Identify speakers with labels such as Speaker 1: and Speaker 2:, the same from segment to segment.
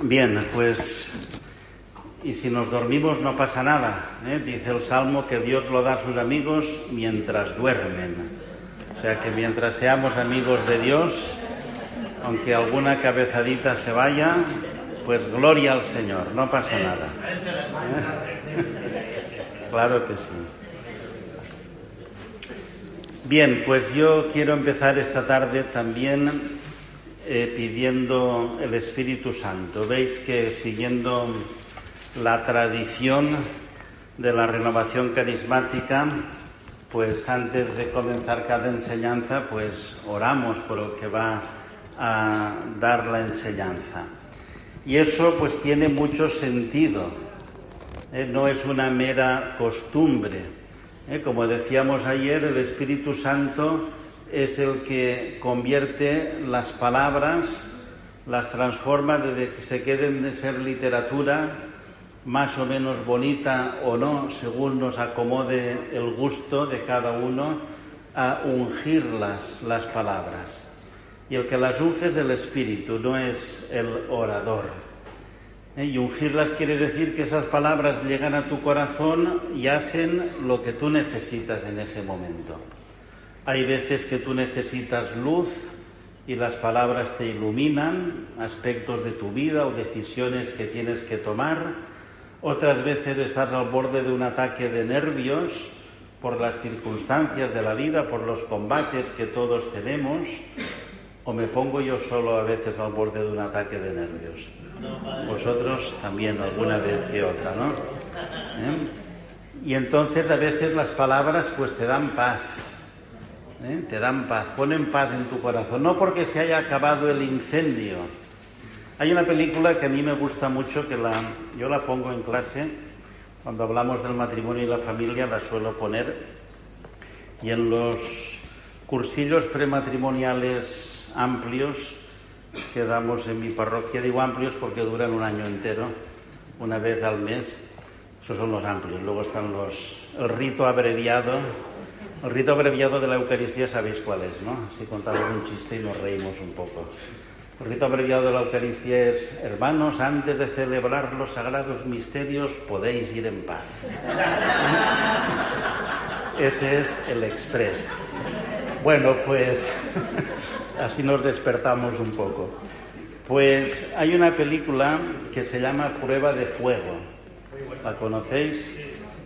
Speaker 1: Bien, pues, y si nos dormimos no pasa nada. ¿eh? Dice el Salmo que Dios lo da a sus amigos mientras duermen. O sea que mientras seamos amigos de Dios, aunque alguna cabezadita se vaya, pues gloria al Señor, no pasa nada. ¿Eh? claro que sí. Bien, pues yo quiero empezar esta tarde también eh, pidiendo el Espíritu Santo. Veis que siguiendo la tradición de la renovación carismática, pues antes de comenzar cada enseñanza, pues oramos por el que va a dar la enseñanza. Y eso pues tiene mucho sentido, ¿eh? no es una mera costumbre. ¿eh? Como decíamos ayer, el Espíritu Santo es el que convierte las palabras, las transforma desde que se queden de ser literatura más o menos bonita o no, según nos acomode el gusto de cada uno, a ungirlas las palabras. Y el que las unge es el espíritu, no es el orador. ¿Eh? Y ungirlas quiere decir que esas palabras llegan a tu corazón y hacen lo que tú necesitas en ese momento. Hay veces que tú necesitas luz y las palabras te iluminan aspectos de tu vida o decisiones que tienes que tomar. Otras veces estás al borde de un ataque de nervios por las circunstancias de la vida, por los combates que todos tenemos. O me pongo yo solo a veces al borde de un ataque de nervios. Vosotros también alguna vez que otra, ¿no? ¿Eh? Y entonces a veces las palabras pues te dan paz ¿eh? te dan paz, ponen paz en tu corazón, no porque se haya acabado el incendio. Hay una película que a mí me gusta mucho, que la, yo la pongo en clase, cuando hablamos del matrimonio y la familia la suelo poner, y en los cursillos prematrimoniales amplios que damos en mi parroquia, digo amplios porque duran un año entero, una vez al mes, esos son los amplios, luego están los, el rito abreviado, el rito abreviado de la Eucaristía sabéis cuál es, ¿no? Si contamos un chiste y nos reímos un poco. El rito abreviado de la Eucaristía es, hermanos, antes de celebrar los sagrados misterios podéis ir en paz. Ese es el express. Bueno, pues así nos despertamos un poco. Pues hay una película que se llama Prueba de Fuego. ¿La conocéis?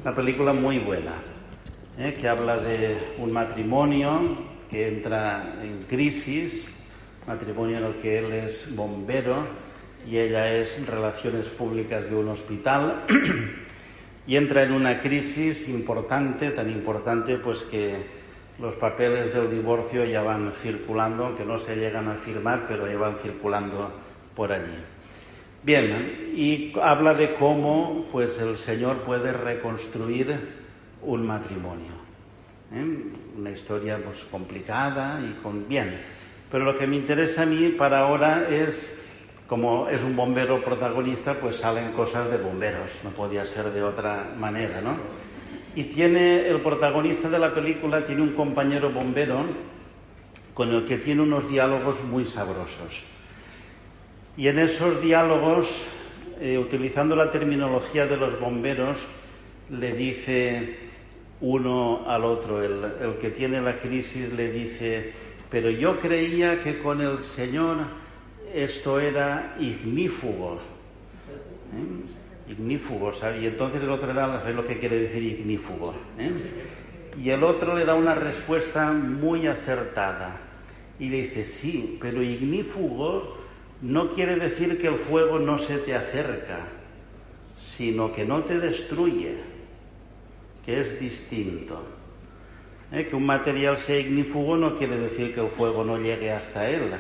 Speaker 1: Una película muy buena. ¿Eh? que habla de un matrimonio que entra en crisis, matrimonio en el que él es bombero y ella es relaciones públicas de un hospital y entra en una crisis importante, tan importante pues que los papeles del divorcio ya van circulando, aunque no se llegan a firmar, pero ya van circulando por allí. Bien, y habla de cómo pues el Señor puede reconstruir un matrimonio. ¿eh? Una historia pues, complicada y con bien. Pero lo que me interesa a mí para ahora es, como es un bombero protagonista, pues salen cosas de bomberos, no podía ser de otra manera, ¿no? Y tiene, el protagonista de la película tiene un compañero bombero con el que tiene unos diálogos muy sabrosos. Y en esos diálogos, eh, utilizando la terminología de los bomberos, le dice, uno al otro. El, que tiene la crisis le dice, pero yo creía que con el Señor esto era ignífugo. ¿Eh? Ignífugo, Y entonces el otro le da lo que quiere decir ignífugo. ¿eh? Y el otro le da una respuesta muy acertada. Y le dice, sí, pero ignífugo no quiere decir que el fuego no se te acerca, sino que no te destruye que es distinto. ¿Eh? Que un material sea ignífugo no quiere decir que el fuego no llegue hasta él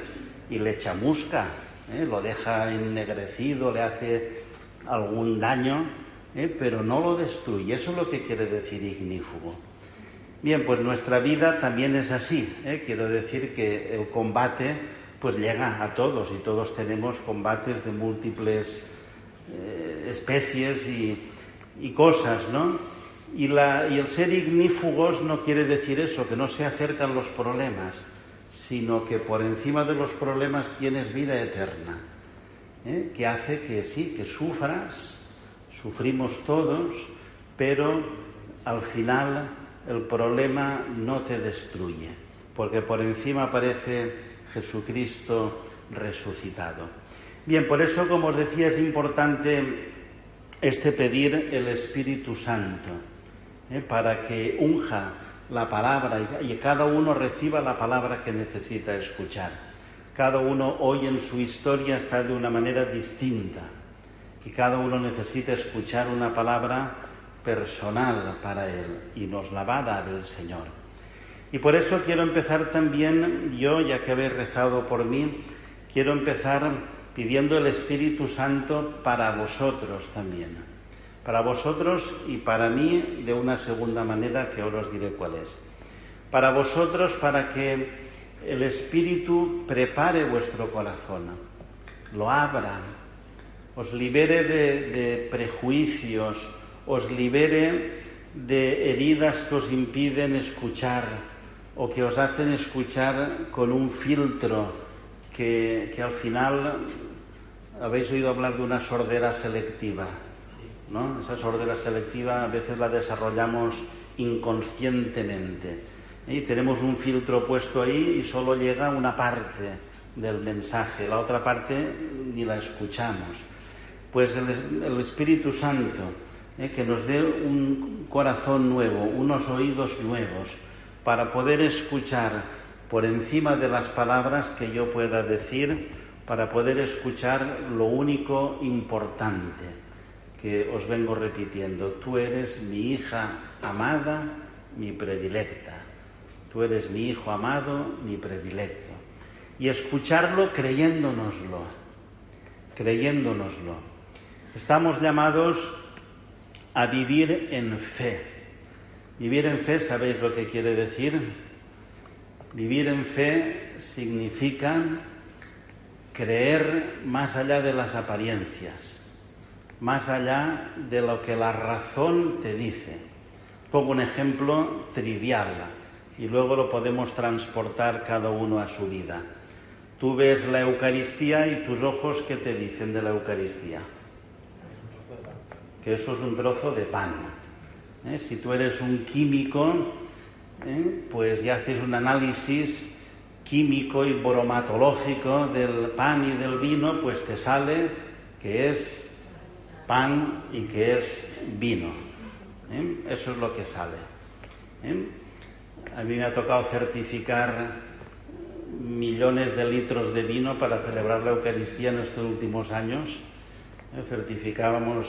Speaker 1: y le chamusca, ¿eh? lo deja ennegrecido, le hace algún daño, ¿eh? pero no lo destruye. Eso es lo que quiere decir ignífugo. Bien, pues nuestra vida también es así. Quiero decir que el combate pues llega a todos y todos tenemos combates de múltiples especies y, y cosas, ¿no? Y, el ser ignífugos no quiere decir eso, que no se acercan los problemas, sino que por encima de los problemas tienes vida eterna. ¿eh? que hace que sí, que sufras, sufrimos todos, pero al final el problema no te destruye, porque por encima aparece Jesucristo resucitado. Bien, por eso, como os decía, es importante este pedir el Espíritu Santo, ¿eh? para que unja la palabra y cada uno reciba la palabra que necesita escuchar. Cada uno hoy en su historia está de una manera distinta y cada uno necesita escuchar una palabra personal para él y nos la va a dar el Señor. Y por eso quiero empezar también, yo ya que habéis rezado por mí, quiero empezar pidiendo el Espíritu Santo para vosotros también. Para vosotros y para mí de una segunda manera que ahora os diré cuál es. Para vosotros para que el Espíritu prepare vuestro corazón, lo abra, os libere de, prejuicios, os libere de heridas que os impiden escuchar o que os hacen escuchar con un filtro que, que al final habéis oído hablar de una sordera selectiva. ¿No? Esa sordera selectiva a veces la desarrollamos inconscientemente. Y tenemos un filtro puesto ahí y solo llega una parte del mensaje, la otra parte ni la escuchamos. Pues el, Espíritu Santo, ¿eh? que nos dé un corazón nuevo, unos oídos nuevos, para poder escuchar por encima de las palabras que yo pueda decir, para poder escuchar lo único importante que os vengo repitiendo. Tú eres mi hija amada, mi predilecta. Tú eres mi hijo amado, mi predilecto. Y escucharlo creyéndonoslo, creyéndonoslo. Estamos llamados a vivir en fe. Vivir en fe, ¿sabéis lo que quiere decir? Vivir en fe significa creer más allá de las apariencias, más allá de lo que la razón te dice. Pongo un ejemplo trivial y luego lo podemos transportar cada uno a su vida. Tú ves la Eucaristía y tus ojos, ¿qué te dicen de la Eucaristía? Que eso es un trozo de pan. ¿eh? Si tú eres un químico, ¿eh? pues ya haces un análisis químico y bromatológico del pan y del vino, pues te sale que es pan y que es vino. ¿eh? Eso es lo que sale. A mí me ha tocado certificar millones de litros de vino para celebrar la Eucaristía en estos últimos años. Eh, certificábamos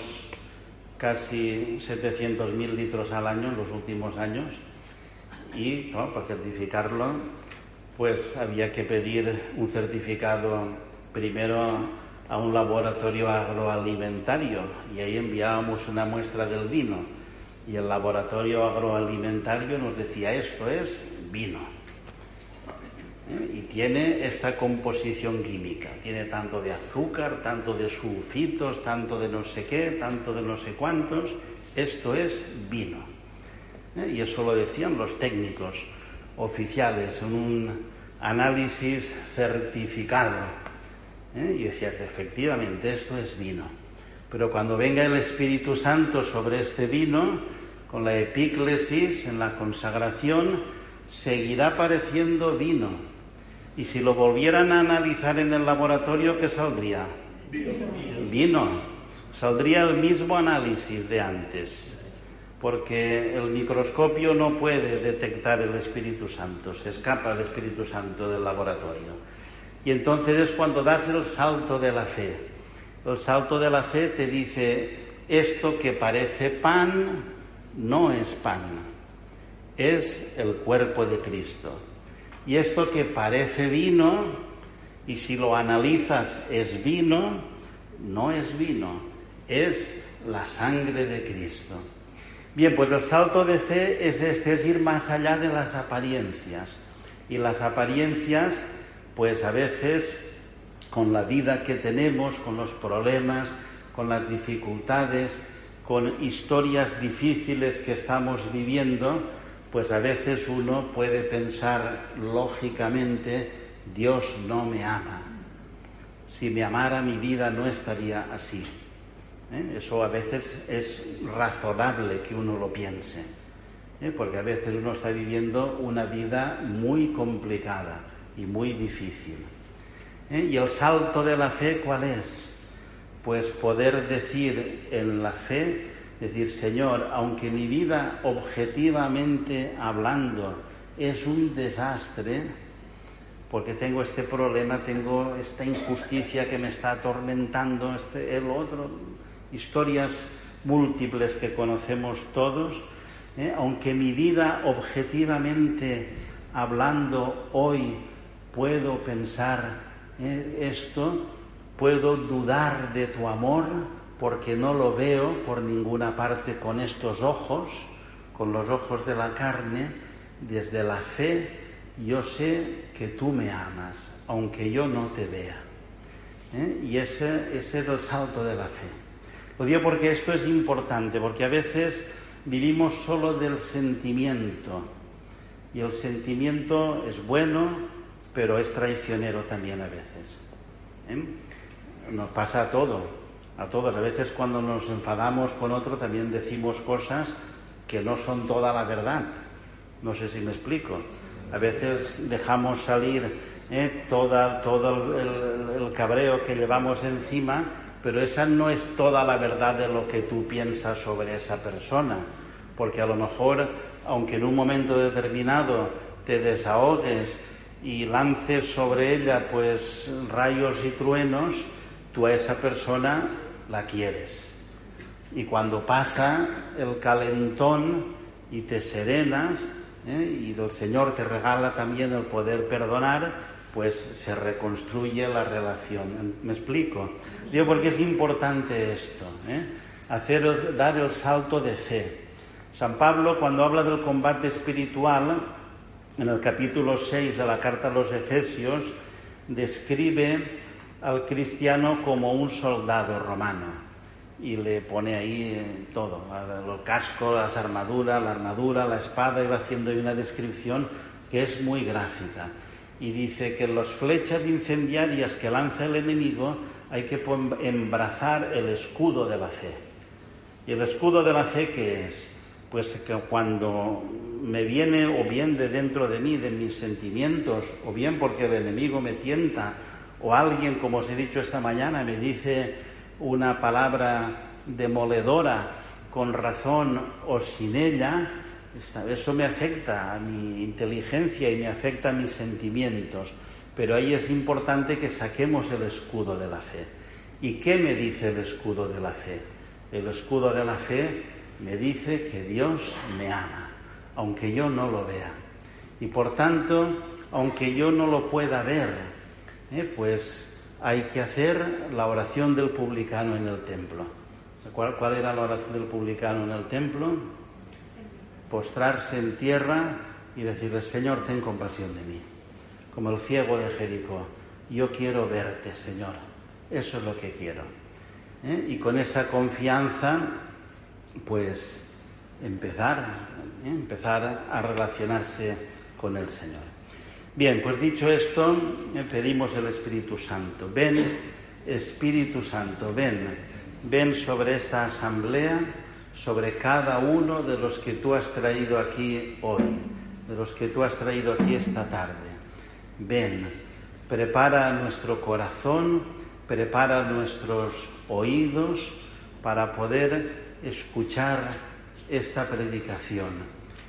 Speaker 1: casi 700.000 litros al año en los últimos años y para certificarlo pues había que pedir un certificado primero a un laboratorio agroalimentario y ahí enviábamos una muestra del vino y el laboratorio agroalimentario nos decía esto es vino. ¿Eh? Y tiene esta composición química, tiene tanto de azúcar, tanto de sulfitos, tanto de no sé qué, tanto de no sé cuántos, esto es vino. ¿Eh? Y eso lo decían los técnicos oficiales en un análisis certificado. ¿Eh? Y decías, efectivamente, esto es vino. Pero cuando venga el Espíritu Santo sobre este vino, con la epíclesis, en la consagración, seguirá pareciendo vino. Y si lo volvieran a analizar en el laboratorio, ¿qué saldría? Vino. Saldría el mismo análisis de antes, porque el microscopio no puede detectar el Espíritu Santo, se escapa el Espíritu Santo del laboratorio. Y entonces es cuando das el salto de la fe el salto de la fe te dice, esto que parece pan no es pan, es el cuerpo de Cristo. Y esto que parece vino, y si lo analizas es vino, no es vino, es la sangre de Cristo. Bien, pues el salto de fe es este, es ir más allá de las apariencias. Y las apariencias, pues a veces con la vida que tenemos, con los problemas, con las dificultades, con historias difíciles que estamos viviendo, pues a veces uno puede pensar lógicamente, Dios no me ama. Si me amara mi vida no estaría así. ¿eh? Eso a veces es razonable que uno lo piense, ¿eh? porque a veces uno está viviendo una vida muy complicada y muy difícil. ¿eh? ¿Y el salto de la fe cuál es? Pues poder decir en la fe, decir, Señor, aunque mi vida objetivamente hablando es un desastre, porque tengo este problema, tengo esta injusticia que me está atormentando, este, el otro, historias múltiples que conocemos todos, ¿eh? aunque mi vida objetivamente hablando hoy puedo pensar esto, puedo dudar de tu amor porque no lo veo por ninguna parte con estos ojos, con los ojos de la carne, desde la fe yo sé que tú me amas, aunque yo no te vea. ¿eh? Y ese, ese es el salto de la fe. Lo digo porque esto es importante, porque a veces vivimos solo del sentimiento. Y el sentimiento es bueno, pero es traicionero también a veces. ¿eh? Nos pasa a todo, a todos. A veces cuando nos enfadamos con otro también decimos cosas que no son toda la verdad. No sé si me explico. A veces dejamos salir ¿eh? toda, todo el, el cabreo que llevamos encima, pero esa no es toda la verdad de lo que tú piensas sobre esa persona. Porque a lo mejor, aunque en un momento determinado te desahogues y lances sobre ella pues rayos y truenos, tú a esa persona la quieres. Y cuando pasa el calentón y te serenas, ¿eh? y el Señor te regala también el poder perdonar, pues se reconstruye la relación. ¿Me explico? Digo, porque es importante esto, ¿eh? Hacer, dar el salto de fe. San Pablo, cuando habla del combate espiritual, en el capítulo 6 de la carta a los Efesios, describe al cristiano como un soldado romano y le pone ahí todo, el casco, las armaduras, la armadura, la espada, va haciendo una descripción que es muy gráfica. Y dice que las flechas incendiarias que lanza el enemigo hay que embrazar el escudo de la fe. ¿Y el escudo de la fe qué es? Pues que cuando me viene o bien de dentro de mí, de mis sentimientos, o bien porque el enemigo me tienta, o alguien, como os he dicho esta mañana, me dice una palabra demoledora con razón o sin ella, eso me afecta a mi inteligencia y me afecta a mis sentimientos. Pero ahí es importante que saquemos el escudo de la fe. ¿Y qué me dice el escudo de la fe? El escudo de la fe me dice que Dios me ama, aunque yo no lo vea. Y por tanto, aunque yo no lo pueda ver, ¿eh? pues hay que hacer la oración del publicano en el templo. ¿Cuál, ¿Cuál, era la oración del publicano en el templo? Postrarse en tierra y decirle, Señor, ten compasión de mí. Como el ciego de Jericó, yo quiero verte, Señor. Eso es lo que quiero. ¿Eh? Y con esa confianza, pues empezar, ¿eh? empezar a relacionarse con el Señor. Bien, pues dicho esto, eh, pedimos el Espíritu Santo. Ven, Espíritu Santo, ven, ven sobre esta asamblea, sobre cada uno de los que tú has traído aquí hoy, de los que tú has traído aquí esta tarde. Ven, prepara nuestro corazón, prepara nuestros oídos para poder escuchar esta predicación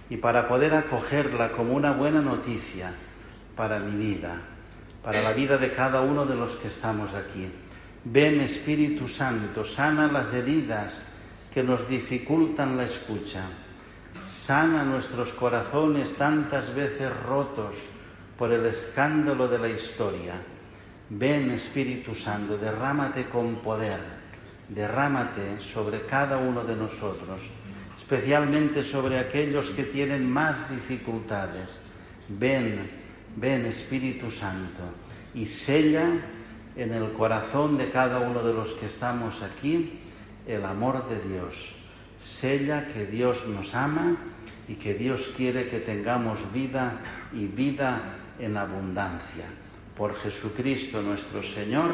Speaker 1: y para poder acogerla como una buena noticia para mi vida, para la vida de cada uno de los que estamos aquí. Ven Espíritu Santo, sana las heridas que nos dificultan la escucha. Sana nuestros corazones tantas veces rotos por el escándalo de la historia. Ven Espíritu Santo, derrámate con poder, derrámate sobre cada uno de nosotros, especialmente sobre aquellos que tienen más dificultades. Ven Ven Espíritu Santo y sella en el corazón de cada uno de los que estamos aquí el amor de Dios. Sella que Dios nos ama y que Dios quiere que tengamos vida y vida en abundancia. por Jesucristo nuestro Señor.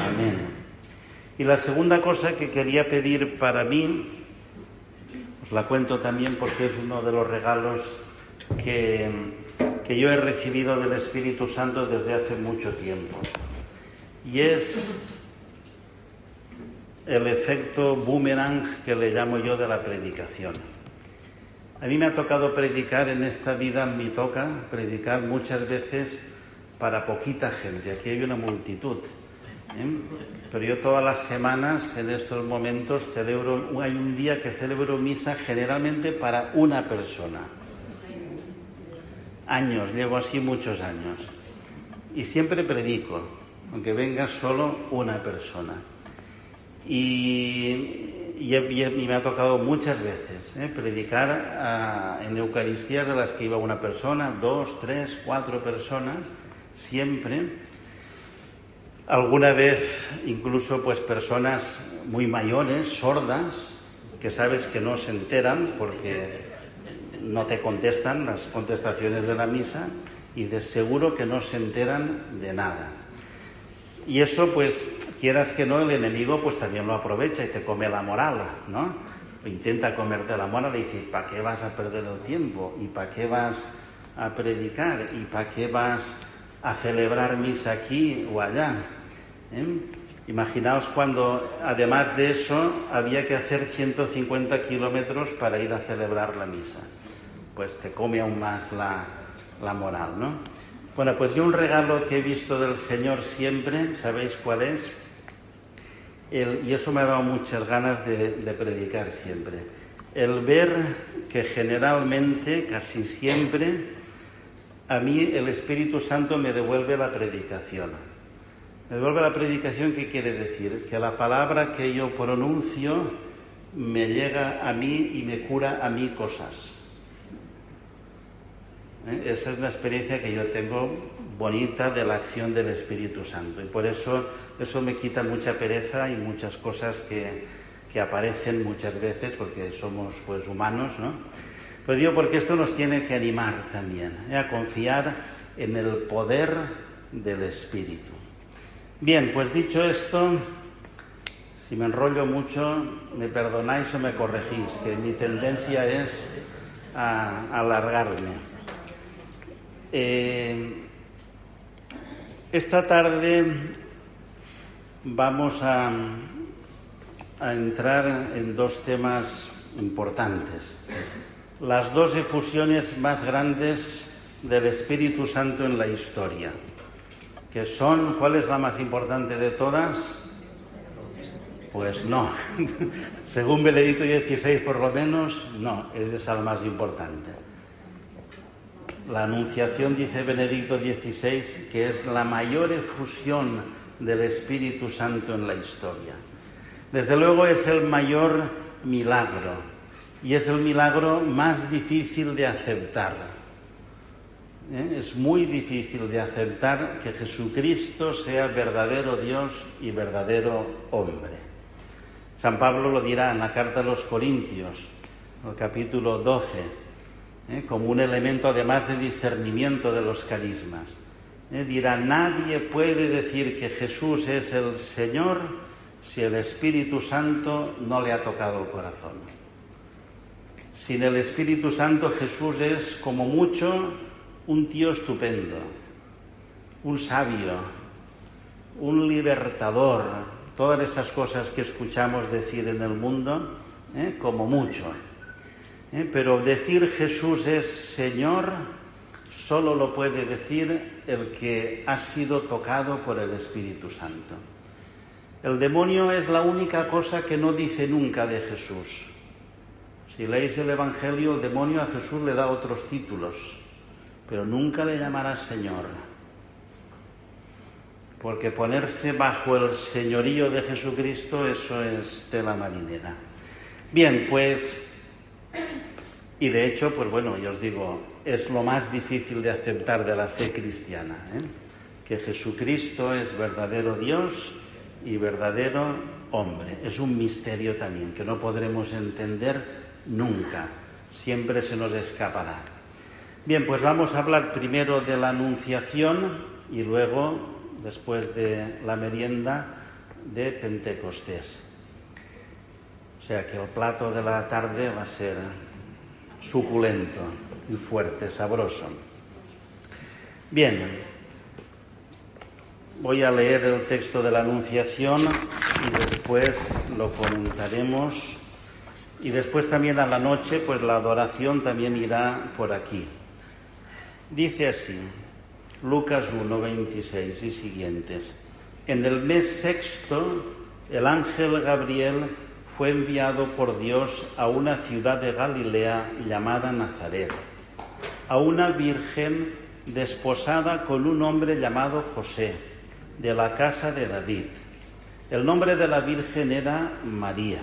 Speaker 1: Amén. Y la segunda cosa que quería pedir para mí, os la cuento también porque es uno de los regalos que, que yo he recibido del Espíritu Santo desde hace mucho tiempo. Y es el efecto boomerang que le llamo yo de la predicación. A mí me ha tocado predicar en esta vida, me toca predicar muchas veces para poquita gente. Aquí hay una multitud. ¿eh? Pero yo todas las semanas, en estos momentos, celebro, hay un día que celebro misa generalmente para una persona. Años, llevo así muchos años. Y siempre predico, aunque venga solo una persona. Y, me ha tocado muchas veces ¿eh? predicar en Eucaristías a las que iba una persona, dos, tres, cuatro personas siempre. Alguna vez incluso pues personas muy mayores, sordas, que sabes que no se enteran porque no te contestan las contestaciones de la misa y de seguro que no se enteran de nada. Y eso pues quieras que no, el enemigo pues también lo aprovecha y te come la moral, ¿no? intenta comerte la moral y dices, ¿para qué vas a perder el tiempo? ¿Y para qué vas a predicar? ¿Y para qué vas a celebrar misa aquí o allá. ¿eh? Imaginaos cuando, además de eso, había que hacer 150 kilómetros para ir a celebrar la misa. Pues te come aún más la, moral, ¿no? Bueno, pues yo un regalo que he visto del Señor siempre, ¿sabéis cuál es? y eso me ha dado muchas ganas de predicar siempre. El ver que generalmente, casi siempre, a mí el Espíritu Santo me devuelve la predicación. Me devuelve la predicación, ¿qué quiere decir? Que la palabra que yo pronuncio me llega a mí y me cura a mí cosas. ¿Eh? Esa es una experiencia que yo tengo bonita de la acción del Espíritu Santo. Y por eso eso me quita mucha pereza y muchas cosas que, que aparecen muchas veces, porque somos pues humanos, ¿no? Pues digo porque esto nos tiene que animar también ¿eh? a confiar en el poder del Espíritu. Bien, pues dicho esto, si me enrollo mucho, me perdonáis o me corregís, que mi tendencia es a, alargarme. Eh, esta tarde vamos a entrar en dos temas importantes las dos efusiones más grandes del Espíritu Santo en la historia, que son, ¿cuál es la más importante de todas? Pues no, según Benedicto XVI por lo menos, no, es esa la más importante. La Anunciación, dice Benedicto XVI, que es la mayor efusión del Espíritu Santo en la historia. Desde luego es el mayor milagro, y es el milagro más difícil de aceptar. ¿Eh? Es muy difícil de aceptar que Jesucristo sea verdadero Dios y verdadero hombre. San Pablo lo dirá en la carta a los Corintios, el capítulo 12, ¿eh? como un elemento además de discernimiento de los carismas. ¿Eh? Dirá, nadie puede decir que Jesús es el Señor si el Espíritu Santo no le ha tocado el corazón. Sin el Espíritu Santo Jesús es como mucho un tío estupendo, un sabio, un libertador, todas esas cosas que escuchamos decir en el mundo, ¿eh? como mucho. ¿eh? Pero decir Jesús es Señor solo lo puede decir el que ha sido tocado por el Espíritu Santo. El demonio es la única cosa que no dice nunca de Jesús. Si leéis el Evangelio, el demonio a Jesús le da otros títulos, pero nunca le llamará Señor. Porque ponerse bajo el señorío de Jesucristo, eso es tela marinera. Bien, pues, y de hecho, pues bueno, yo os digo, es lo más difícil de aceptar de la fe cristiana, ¿eh? que Jesucristo es verdadero Dios y verdadero hombre. Es un misterio también que no podremos entender nunca, siempre se nos escapará. Bien, pues vamos a hablar primero de la Anunciación y luego, después de la merienda, de Pentecostés. O sea que el plato de la tarde va a ser suculento y fuerte, sabroso. Bien, voy a leer el texto de la Anunciación y después lo comentaremos. Y después también a la noche, pues la adoración también irá por aquí. Dice así, Lucas 1, 26 y siguientes. En el mes sexto, el ángel Gabriel fue enviado por Dios a una ciudad de Galilea llamada Nazaret, a una virgen desposada con un hombre llamado José, de la casa de David. El nombre de la virgen era María.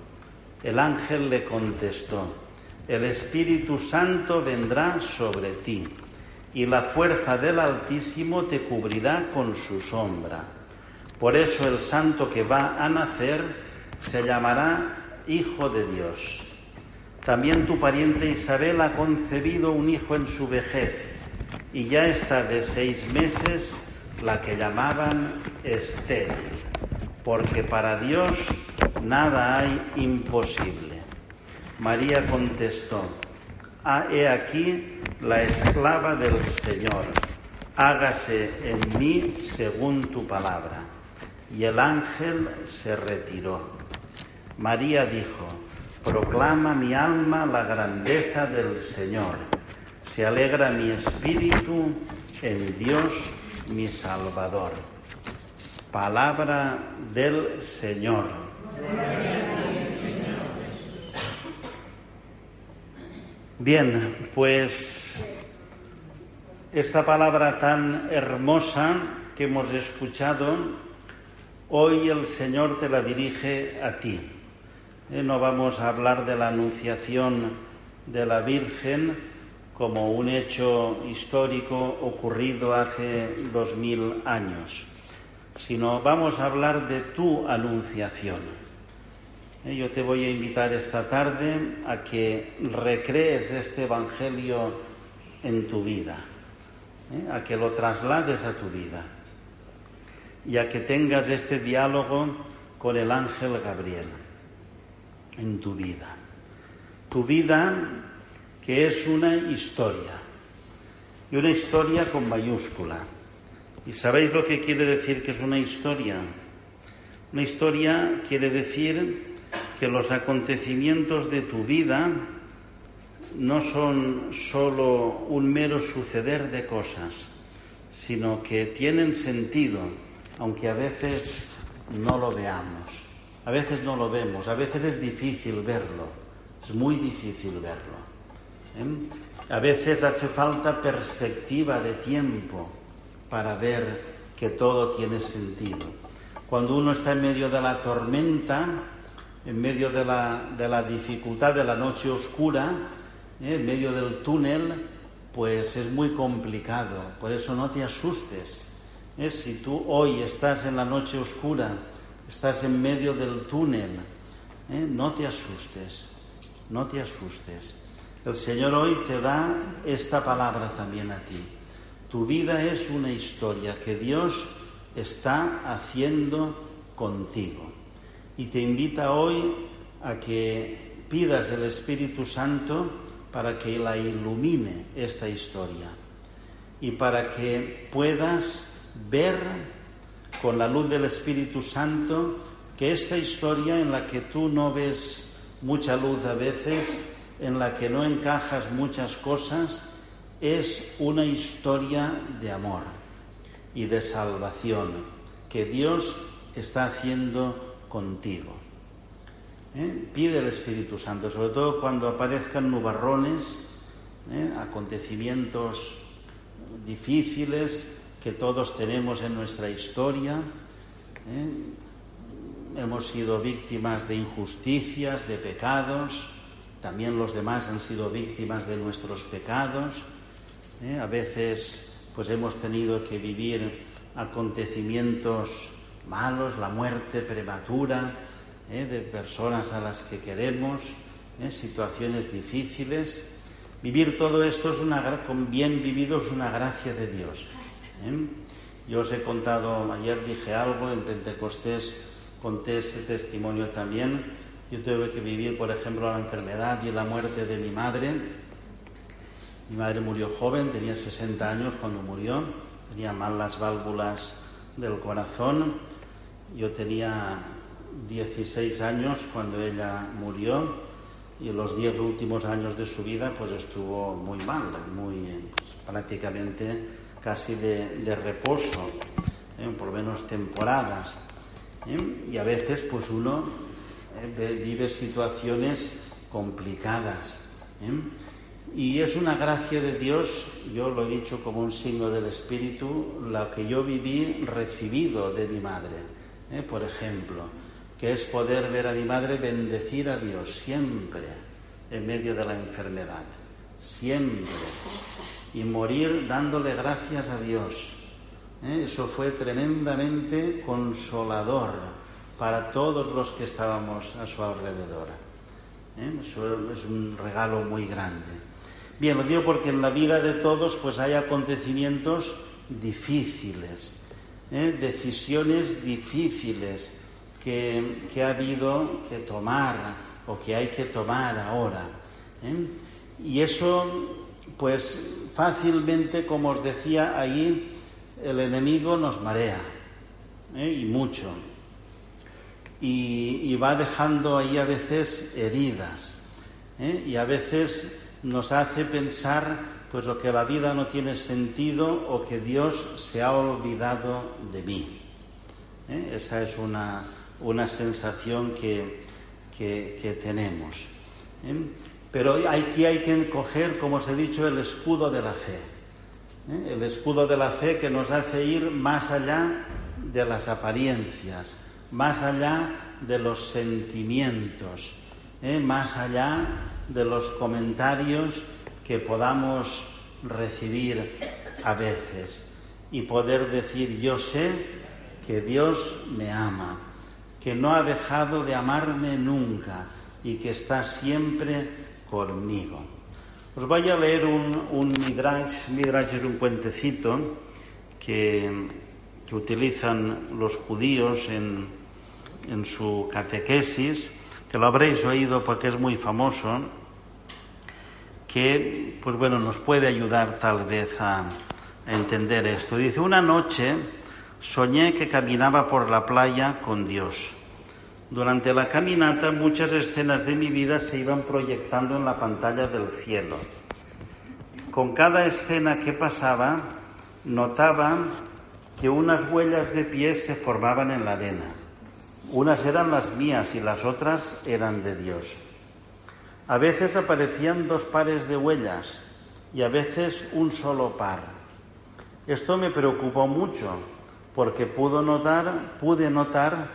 Speaker 1: El ángel le contestó, el Espíritu Santo vendrá sobre ti y la fuerza del Altísimo te cubrirá con su sombra. Por eso el santo que va a nacer se llamará Hijo de Dios. También tu pariente Isabel ha concebido un hijo en su vejez y ya está de seis meses la que llamaban estéril, porque para Dios nada hay imposible. María contestó, ah, he aquí la esclava del Señor, hágase en mí según tu palabra y el ángel se retiró. María dijo, proclama mi alma la grandeza del Señor, se alegra mi espíritu en Dios mi Salvador. Palabra del Señor. Bien, pues esta palabra tan hermosa que hemos escuchado Hoy el Señor te la dirige a ti. Eh, no vamos a hablar de la anunciación de la Virgen como un hecho histórico ocurrido hace dos mil años, sino vamos a hablar de tu anunciación. Eh, yo te voy a invitar esta tarde a que recrees este Evangelio en tu vida, eh, a que lo traslades a tu vida y a que tengas este diálogo con el ángel Gabriel en tu vida. Tu vida que es una historia y una historia con mayúscula. ¿Y sabéis lo que quiere decir que es una historia? Una historia quiere decir que los acontecimientos de tu vida no son sólo un mero suceder de cosas, sino que tienen sentido aunque a veces no lo veamos. A veces no lo vemos, a veces es difícil verlo, es muy difícil verlo. ¿eh? A veces hace falta perspectiva de tiempo para ver que todo tiene sentido. Cuando uno está en medio de la tormenta, en medio de la, dificultad de la noche oscura, ¿eh? en medio del túnel, pues es muy complicado. Por eso no te asustes es si tú hoy estás en la noche oscura, estás en medio del túnel, ¿eh? no te asustes, no te asustes. El Señor hoy te da esta palabra también a ti. Tu vida es una historia que Dios está haciendo contigo. Y te invita hoy a que pidas el Espíritu Santo para que la ilumine esta historia y para que puedas ver con la luz del Espíritu Santo que esta historia en la que tú no ves mucha luz a veces, en la que no encajas muchas cosas, es una historia de amor y de salvación que Dios está haciendo contigo. ¿Eh? Pide el Espíritu Santo, sobre todo cuando aparezcan nubarrones, ¿eh? acontecimientos difíciles que todos tenemos en nuestra historia. ¿eh? Hemos sido víctimas de injusticias, de pecados, también los demás han sido víctimas de nuestros pecados. ¿Eh? A veces pues hemos tenido que vivir acontecimientos malos, la muerte prematura ¿eh? de personas a las que queremos, situaciones difíciles. Vivir todo esto es una, con bien vivido es una gracia de Dios. ¿eh? Yo os he contado, ayer dije algo, en Pentecostés conté ese testimonio también. Yo tuve que vivir, por ejemplo, la enfermedad y la muerte de mi madre. Mi madre murió joven, tenía 60 años cuando murió, tenía mal las válvulas del corazón. Yo tenía 16 años cuando ella murió y en los diez últimos años de su vida pues estuvo muy mal, muy pues, prácticamente casi de, reposo, ¿eh? por menos temporadas. ¿eh? Y a veces pues uno ¿eh? vive situaciones complicadas. Y es una gracia de Dios, yo lo he dicho como un signo del Espíritu, la que yo viví recibido de mi madre, por ejemplo que es poder ver a mi madre bendecir a Dios siempre en medio de la enfermedad, siempre, y morir dándole gracias a Dios. ¿Eh? Eso fue tremendamente consolador para todos los que estábamos a su alrededor. ¿Eh? Eso es un regalo muy grande. Bien, lo digo porque en la vida de todos pues hay acontecimientos difíciles, ¿eh? decisiones difíciles, que, ha habido que tomar o que hay que tomar ahora. ¿eh? Y eso, pues fácilmente, como os decía ahí, el enemigo nos marea, ¿eh? y mucho. Y, va dejando ahí a veces heridas, y a veces nos hace pensar pues lo que la vida no tiene sentido o que Dios se ha olvidado de mí. Esa es una, una sensación que, tenemos. ¿eh? Pero aquí hay que coger, como os he dicho, el escudo de la fe. ¿eh? El escudo de la fe que nos hace ir más allá de las apariencias, más allá de los sentimientos, ¿eh? más allá de los comentarios que podamos recibir a veces y poder decir yo sé que Dios me ama que no ha dejado de amarme nunca y que está siempre conmigo. Os voy a leer un, un Midrash. Midrash es un cuentecito que, que utilizan los judíos en, en su catequesis, que lo habréis oído porque es muy famoso, que, pues bueno, nos puede ayudar tal vez a, entender esto. Dice, una noche Soñé que caminaba por la playa con Dios. Durante la caminata muchas escenas de mi vida se iban proyectando en la pantalla del cielo. Con cada escena que pasaba notaba que unas huellas de pies se formaban en la arena. Unas eran las mías y las otras eran de Dios. A veces aparecían dos pares de huellas y a veces un solo par. Esto me preocupó mucho porque pude notar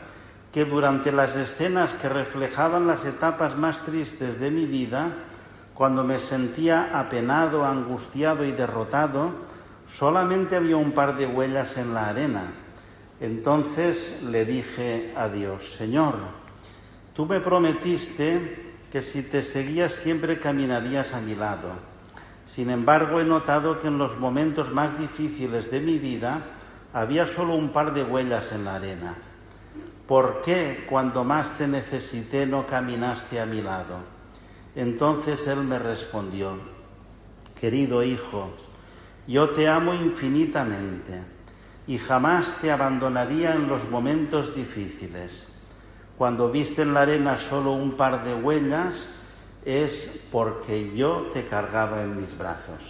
Speaker 1: que durante las escenas que reflejaban las etapas más tristes de mi vida, cuando me sentía apenado, angustiado y derrotado, solamente había un par de huellas en la arena. Entonces le dije a Dios, Señor, tú me prometiste que si te seguías siempre caminarías a mi lado. Sin embargo, he notado que en los momentos más difíciles de mi vida, había solo un par de huellas en la arena. ¿Por qué cuando más te necesité no caminaste a mi lado? Entonces él me respondió, querido hijo, yo te amo infinitamente, y jamás te abandonaría en los momentos difíciles. Cuando viste en la arena solo un par de huellas, es porque yo te cargaba en mis brazos.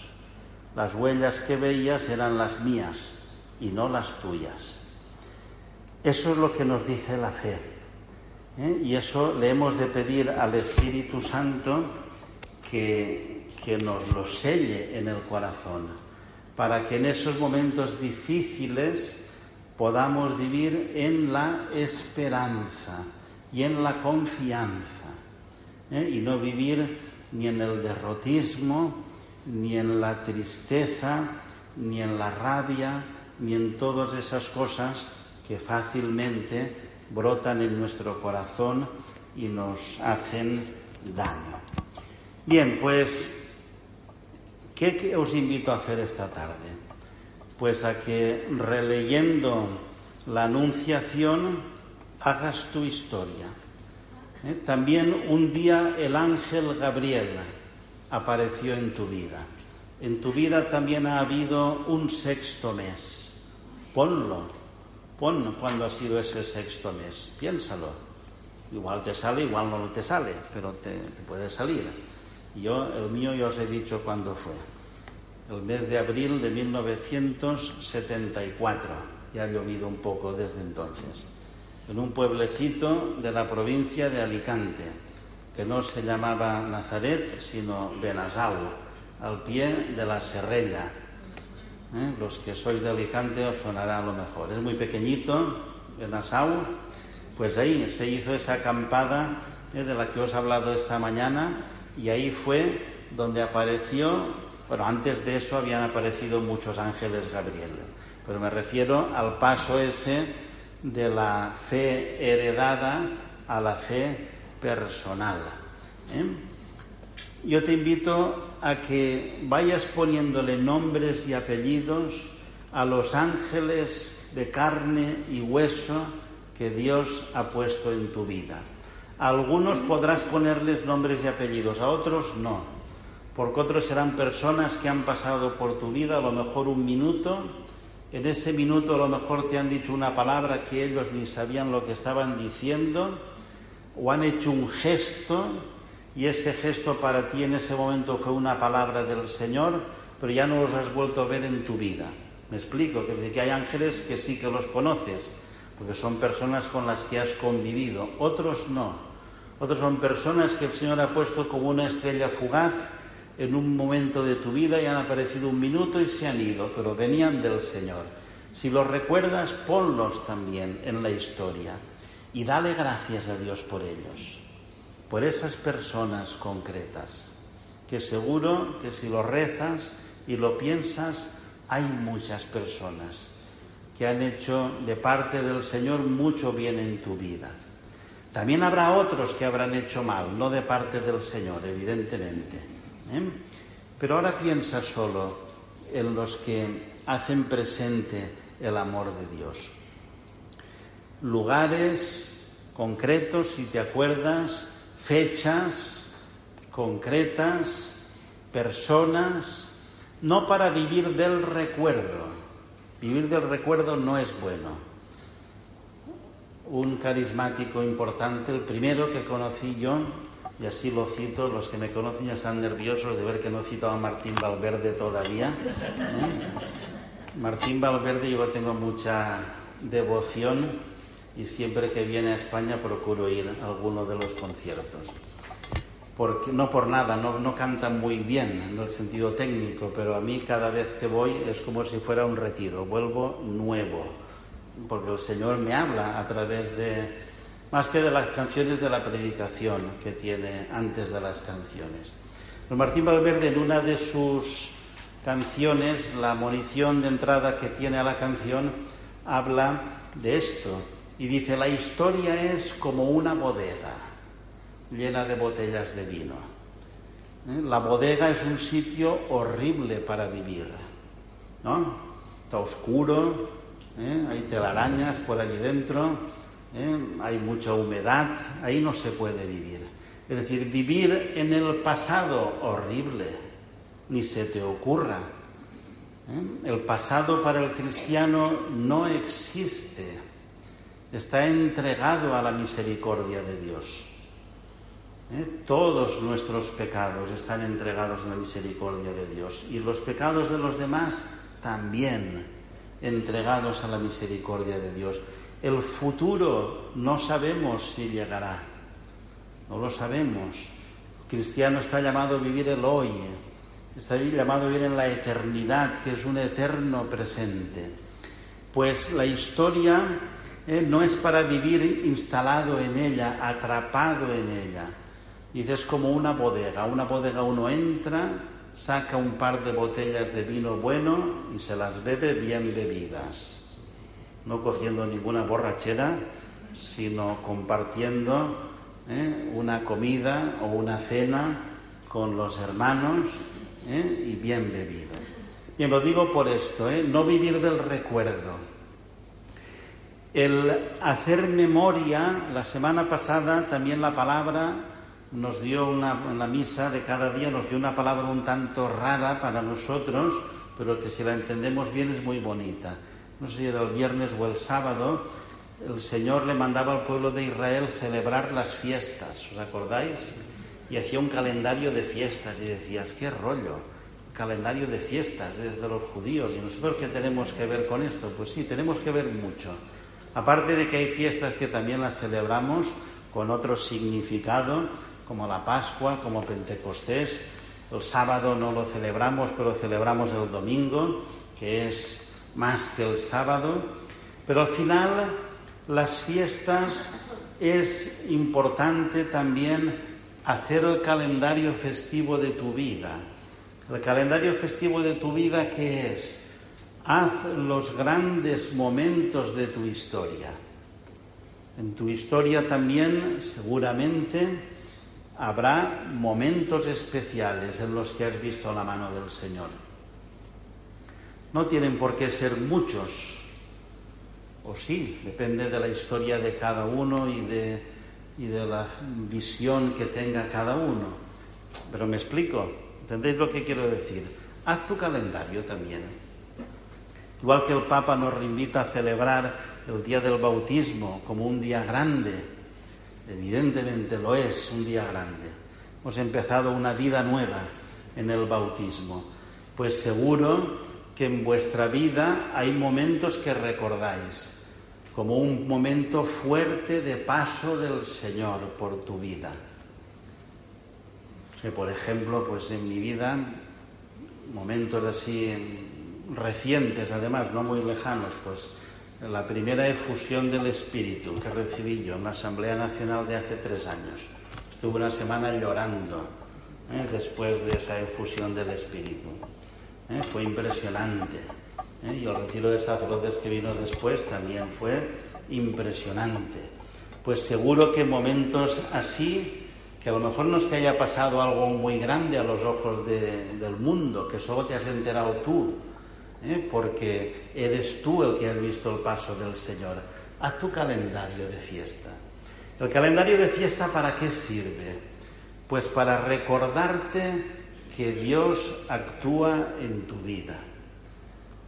Speaker 1: Las huellas que veías eran las mías y no las tuyas. Eso es lo que nos dice la fe. ¿eh? Y eso le hemos de pedir al Espíritu Santo que, que nos lo selle en el corazón, para que en esos momentos difíciles podamos vivir en la esperanza y en la confianza, ¿eh? y no vivir ni en el derrotismo, ni en la tristeza, ni en la rabia, ni en todas esas cosas que fácilmente brotan en nuestro corazón y nos hacen daño. Bien, pues, ¿qué os invito a hacer esta tarde? Pues a que releyendo la Anunciación hagas tu historia. ¿Eh? También un día el ángel Gabriel apareció en tu vida. En tu vida también ha habido un sexto mes. Ponlo, pon cuando ha sido ese sexto mes, piénsalo. Igual te sale, igual no te sale, pero te, puede salir. Yo, el mío, ya os he dicho cuándo fue. El mes de abril de 1974. Ya ha llovido un poco desde entonces. En un pueblecito de la provincia de Alicante que no se llamaba Nazaret, sino Benasau, al pie de la Serrella. ¿Eh? Los que sois de Alicante os sonará lo mejor. Es muy pequeñito, Benasau, pues ahí se hizo esa acampada ¿eh? de la que os he hablado esta mañana y ahí fue donde apareció, bueno, antes de eso habían aparecido muchos ángeles Gabriel, pero me refiero al paso ese de la fe heredada a la fe personal. ¿eh? Yo te invito a que vayas poniéndole nombres y apellidos a los ángeles de carne y hueso que Dios ha puesto en tu vida. A algunos podrás ponerles nombres y apellidos, a otros no, porque otros serán personas que han pasado por tu vida a lo mejor un minuto, en ese minuto a lo mejor te han dicho una palabra que ellos ni sabían lo que estaban diciendo, o han hecho un gesto y ese gesto para ti en ese momento fue una palabra del Señor, pero ya no los has vuelto a ver en tu vida. Me explico, que hay ángeles que sí que los conoces, porque son personas con las que has convivido, otros no. Otros son personas que el Señor ha puesto como una estrella fugaz en un momento de tu vida y han aparecido un minuto y se han ido, pero venían del Señor. Si los recuerdas, ponlos también en la historia y dale gracias a Dios por ellos, por esas personas concretas, que seguro que si lo rezas y lo piensas, hay muchas personas que han hecho de parte del Señor mucho bien en tu vida. También habrá otros que habrán hecho mal, no de parte del Señor, evidentemente. ¿Eh? Pero ahora piensa solo en los que hacen presente el amor de Dios lugares concretos, si te acuerdas, fechas concretas, personas, no para vivir del recuerdo. Vivir del recuerdo no es bueno. Un carismático importante, el primero que conocí yo, y así lo cito, los que me conocen ya están nerviosos de ver que no cito a Martín Valverde todavía. ¿eh? Martín Valverde yo tengo mucha devoción y siempre que viene a España procuro ir a alguno de los conciertos. No por nada, no, no canta muy bien en el sentido técnico, pero a mí cada vez que voy es como si fuera un retiro, vuelvo nuevo, porque el Señor me habla a través de, más que de las canciones de la predicación que tiene antes de las canciones. Pero Martín Valverde en una de sus canciones, la munición de entrada que tiene a la canción, habla de esto, y dice, la historia es como una bodega llena de botellas de vino. ¿Eh? La bodega es un sitio horrible para vivir, ¿no? Está oscuro, ¿eh? hay telarañas por allí dentro, ¿eh? hay mucha humedad, ahí no se puede vivir. Es decir, vivir en el pasado horrible, ni se te ocurra. ¿eh? El pasado para el cristiano no existe, está entregado a la misericordia de Dios. ¿Eh? Todos nuestros pecados están entregados a la misericordia de Dios y los pecados de los demás también entregados a la misericordia de Dios. El futuro no sabemos si llegará, no lo sabemos. El cristiano está llamado a vivir el hoy, está llamado a vivir en la eternidad, que es un eterno presente. Pues la historia eh, no es para vivir instalado en ella, atrapado en ella. Dices como una bodega. Una bodega uno entra, saca un par de botellas de vino bueno y se las bebe bien bebidas. No cogiendo ninguna borrachera, sino compartiendo eh, una comida o una cena con los hermanos ¿eh? y bien bebido. Bien, lo digo por esto, ¿eh? no vivir del recuerdo. El hacer memoria, la semana pasada también la palabra nos dio una, en la misa de cada día, nos dio una palabra un tanto rara para nosotros, pero que si la entendemos bien es muy bonita. No sé si era el viernes o el sábado, el Señor le mandaba al pueblo de Israel celebrar las fiestas, ¿os acordáis? y hacía un calendario de fiestas y decías, qué rollo, calendario de fiestas desde los judíos. ¿Y nosotros qué tenemos que ver con esto? Pues sí, tenemos que ver mucho. Aparte de que hay fiestas que también las celebramos con otro significado, como la Pascua, como Pentecostés. El sábado no lo celebramos, pero celebramos el domingo, que es más que el sábado. Pero al final las fiestas es importante también hacer el calendario festivo de tu vida. El calendario festivo de tu vida, ¿qué es? Haz los grandes momentos de tu historia. En tu historia también, seguramente, habrá momentos especiales en los que has visto la mano del Señor. No tienen por qué ser muchos, o sí, depende de la historia de cada uno y de y de la visión que tenga cada uno. Pero me explico, ¿entendéis lo que quiero decir? Haz tu calendario también. Igual que el Papa nos invita a celebrar el día del bautismo como un día grande, evidentemente lo es, un día grande. Hemos empezado una vida nueva en el bautismo. Pues seguro que en vuestra vida hay momentos que recordáis como un momento fuerte de paso del Señor por tu vida. Que por ejemplo, pues en mi vida, momentos así recientes, además, no muy lejanos, pues la primera efusión del Espíritu que recibí yo en la Asamblea Nacional de hace tres años. Estuve una semana llorando ¿eh? después de esa efusión del Espíritu. ¿Eh? Fue impresionante. ¿eh? y el retiro de sacerdotes que vino después también fue impresionante. Pues seguro que momentos así, que a lo mejor no es que haya pasado algo muy grande a los ojos del mundo, que solo te has enterado tú, ¿eh? porque eres tú el que has visto el paso del Señor. Haz tu calendario de fiesta. ¿El calendario de fiesta para qué sirve? Pues para recordarte que Dios actúa en tu vida.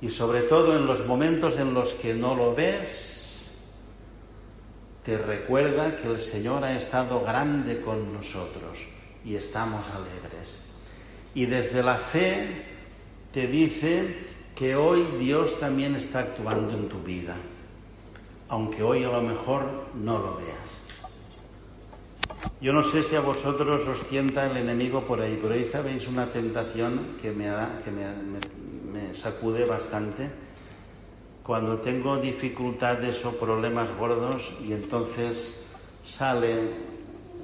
Speaker 1: Y sobre todo en los momentos en los que no lo ves, te recuerda que el Señor ha estado grande con nosotros y estamos alegres. Y desde la fe te dice que hoy Dios también está actuando en tu vida, aunque hoy a lo mejor no lo veas. Yo no sé si a vosotros os tienta el enemigo por ahí, pero ahí sabéis una tentación que me, que me, me sacude bastante cuando tengo dificultades o problemas gordos y entonces sale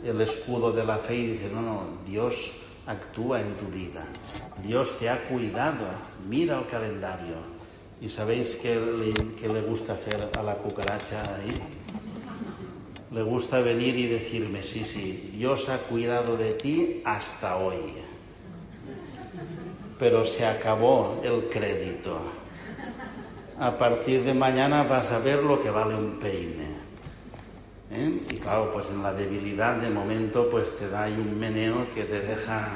Speaker 1: el escudo de la fe y dice, no, no, Dios actúa en tu vida, Dios te ha cuidado, mira el calendario. ¿Y sabéis qué le, le gusta hacer a la cucaracha ahí? Le gusta venir y decirme, sí, sí, Dios ha cuidado de ti hasta hoy pero se acabó el crédito. A partir de mañana vas a ver lo que vale un peine. ¿eh? Y claro, pues en la debilidad de momento pues te da ahí un meneo que te deja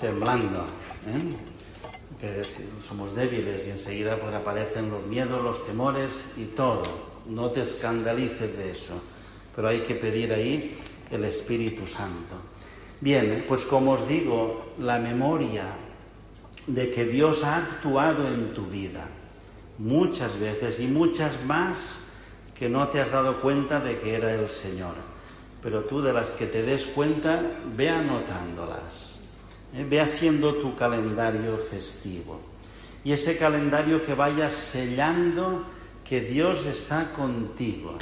Speaker 1: temblando. ¿eh? porque somos débiles y enseguida pues aparecen los miedos, los temores y todo. No te escandalices de eso, pero hay que pedir ahí el Espíritu Santo. Bien, pues como os digo, la memoria de que Dios ha actuado en tu vida muchas veces y muchas más que no te has dado cuenta de que era el Señor. Pero tú de las que te des cuenta, ve anotándolas, ¿eh? ve haciendo tu calendario festivo. Y ese calendario que vayas sellando que Dios está contigo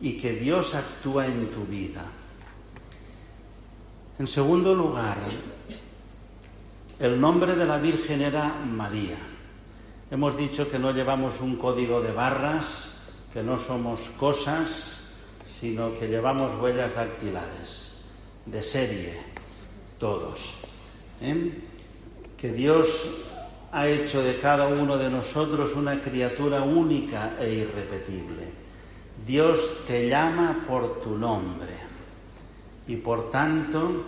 Speaker 1: y que Dios actúa en tu vida. En segundo lugar, el nombre de la Virgen era María. Hemos dicho que no llevamos un código de barras, que no somos cosas, sino que llevamos huellas dactilares, de serie, todos. ¿eh? Que Dios ha hecho de cada uno de nosotros una criatura única e irrepetible. Dios te llama por tu nombre y por tanto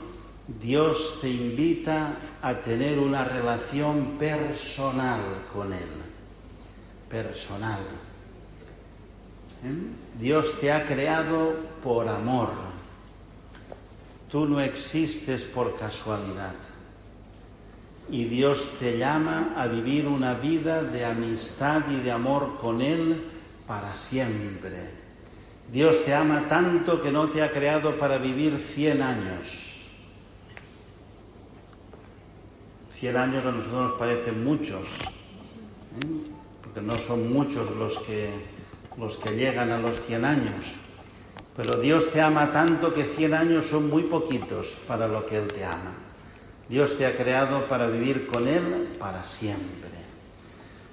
Speaker 1: Dios te invita a tener una relación personal con Él. Personal. ¿Eh? Dios te ha creado por amor. Tú no existes por casualidad. Y Dios te llama a vivir una vida de amistad y de amor con Él para siempre. Dios te ama tanto que no te ha creado para vivir cien años Cien años a nosotros nos parecen muchos, ¿eh? porque no son muchos los que, los que llegan a los cien años. Pero Dios te ama tanto que cien años son muy poquitos para lo que Él te ama. Dios te ha creado para vivir con Él para siempre.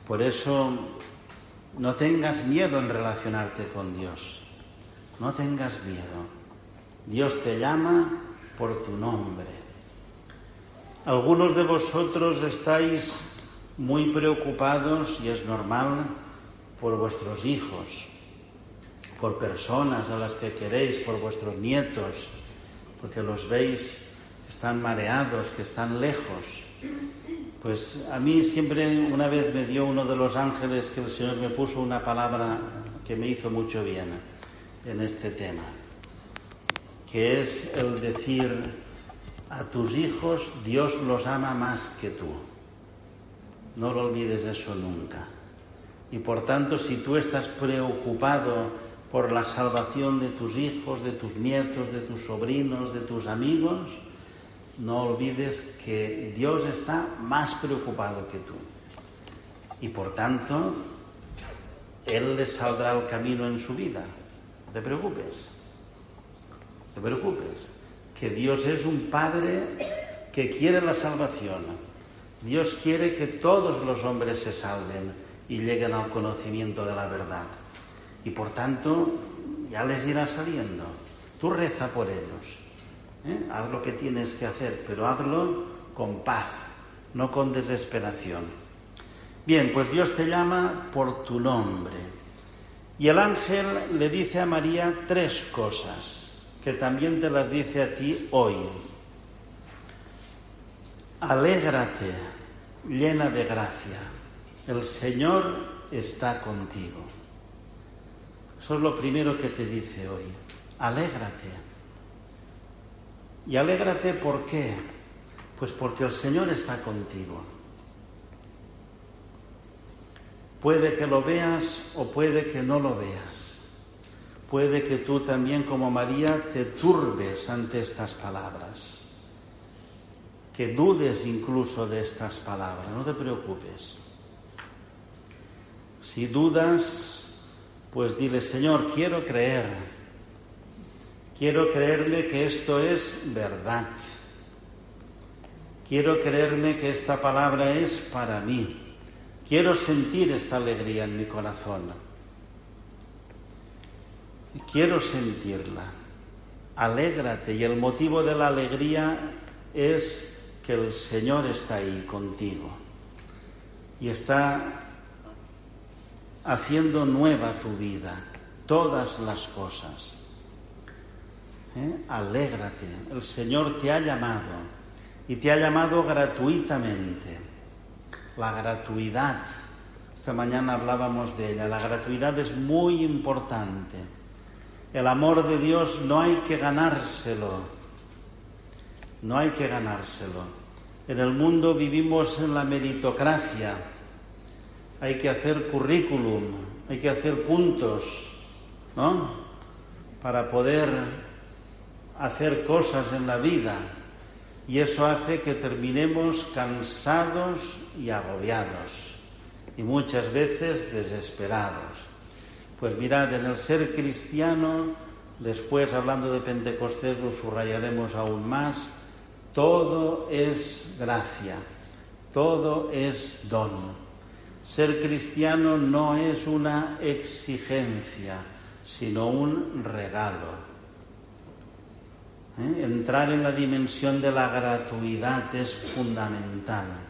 Speaker 1: Por eso no tengas miedo en relacionarte con Dios. No tengas miedo. Dios te llama por tu nombre. Algunos de vosotros estáis muy preocupados, y es normal, por vuestros hijos, por personas a las que queréis, por vuestros nietos, porque los veis que están mareados, que están lejos. Pues a mí siempre una vez me dio uno de los ángeles que el Señor me puso una palabra que me hizo mucho bien en este tema, que es el decir, a tus hijos Dios los ama más que tú. No lo olvides eso nunca. Y por tanto, si tú estás preocupado por la salvación de tus hijos, de tus nietos, de tus sobrinos, de tus amigos, no olvides que Dios está más preocupado que tú. Y por tanto, Él les saldrá el camino en su vida. Te preocupes. Te preocupes que Dios es un Padre que quiere la salvación. Dios quiere que todos los hombres se salven y lleguen al conocimiento de la verdad. Y por tanto, ya les irá saliendo. Tú reza por ellos. ¿eh? Haz lo que tienes que hacer, pero hazlo con paz, no con desesperación. Bien, pues Dios te llama por tu nombre. Y el ángel le dice a María tres cosas que también te las dice a ti hoy. Alégrate, llena de gracia, el Señor está contigo. Eso es lo primero que te dice hoy. Alégrate. Y alégrate por qué? Pues porque el Señor está contigo. Puede que lo veas o puede que no lo veas. Puede que tú también como María te turbes ante estas palabras, que dudes incluso de estas palabras, no te preocupes. Si dudas, pues dile, Señor, quiero creer, quiero creerme que esto es verdad, quiero creerme que esta palabra es para mí, quiero sentir esta alegría en mi corazón quiero sentirla. Alégrate y el motivo de la alegría es que el Señor está ahí contigo y está haciendo nueva tu vida, todas las cosas. ¿Eh? Alégrate, el Señor te ha llamado y te ha llamado gratuitamente. La gratuidad. Esta mañana hablábamos de ella. La gratuidad es muy importante. El amor de Dios no hay que ganárselo. No hay que ganárselo. En el mundo vivimos en la meritocracia. Hay que hacer currículum, hay que hacer puntos, ¿no? Para poder hacer cosas en la vida. Y eso hace que terminemos cansados y agobiados y muchas veces desesperados. Pues mirad, en el ser cristiano, después hablando de Pentecostés lo subrayaremos aún más, todo es gracia, todo es don. Ser cristiano no es una exigencia, sino un regalo. ¿Eh? Entrar en la dimensión de la gratuidad es fundamental.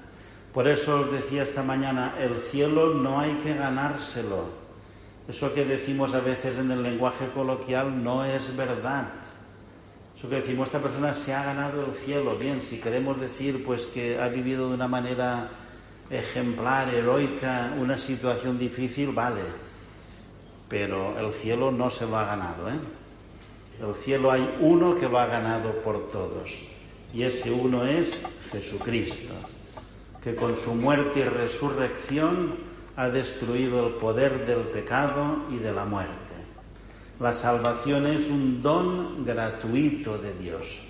Speaker 1: Por eso os decía esta mañana, el cielo no hay que ganárselo. Eso que decimos a veces en el lenguaje coloquial no es verdad. Eso que decimos, esta persona se ha ganado el cielo. Bien, si queremos decir pues que ha vivido de una manera ejemplar, heroica, una situación difícil, vale. Pero el cielo no se lo ha ganado, ¿eh? El cielo hay uno que lo ha ganado por todos. Y ese uno es Jesucristo, que con su muerte y resurrección ha destruido el poder del pecado y de la muerte. La salvación es un don gratuito de Dios.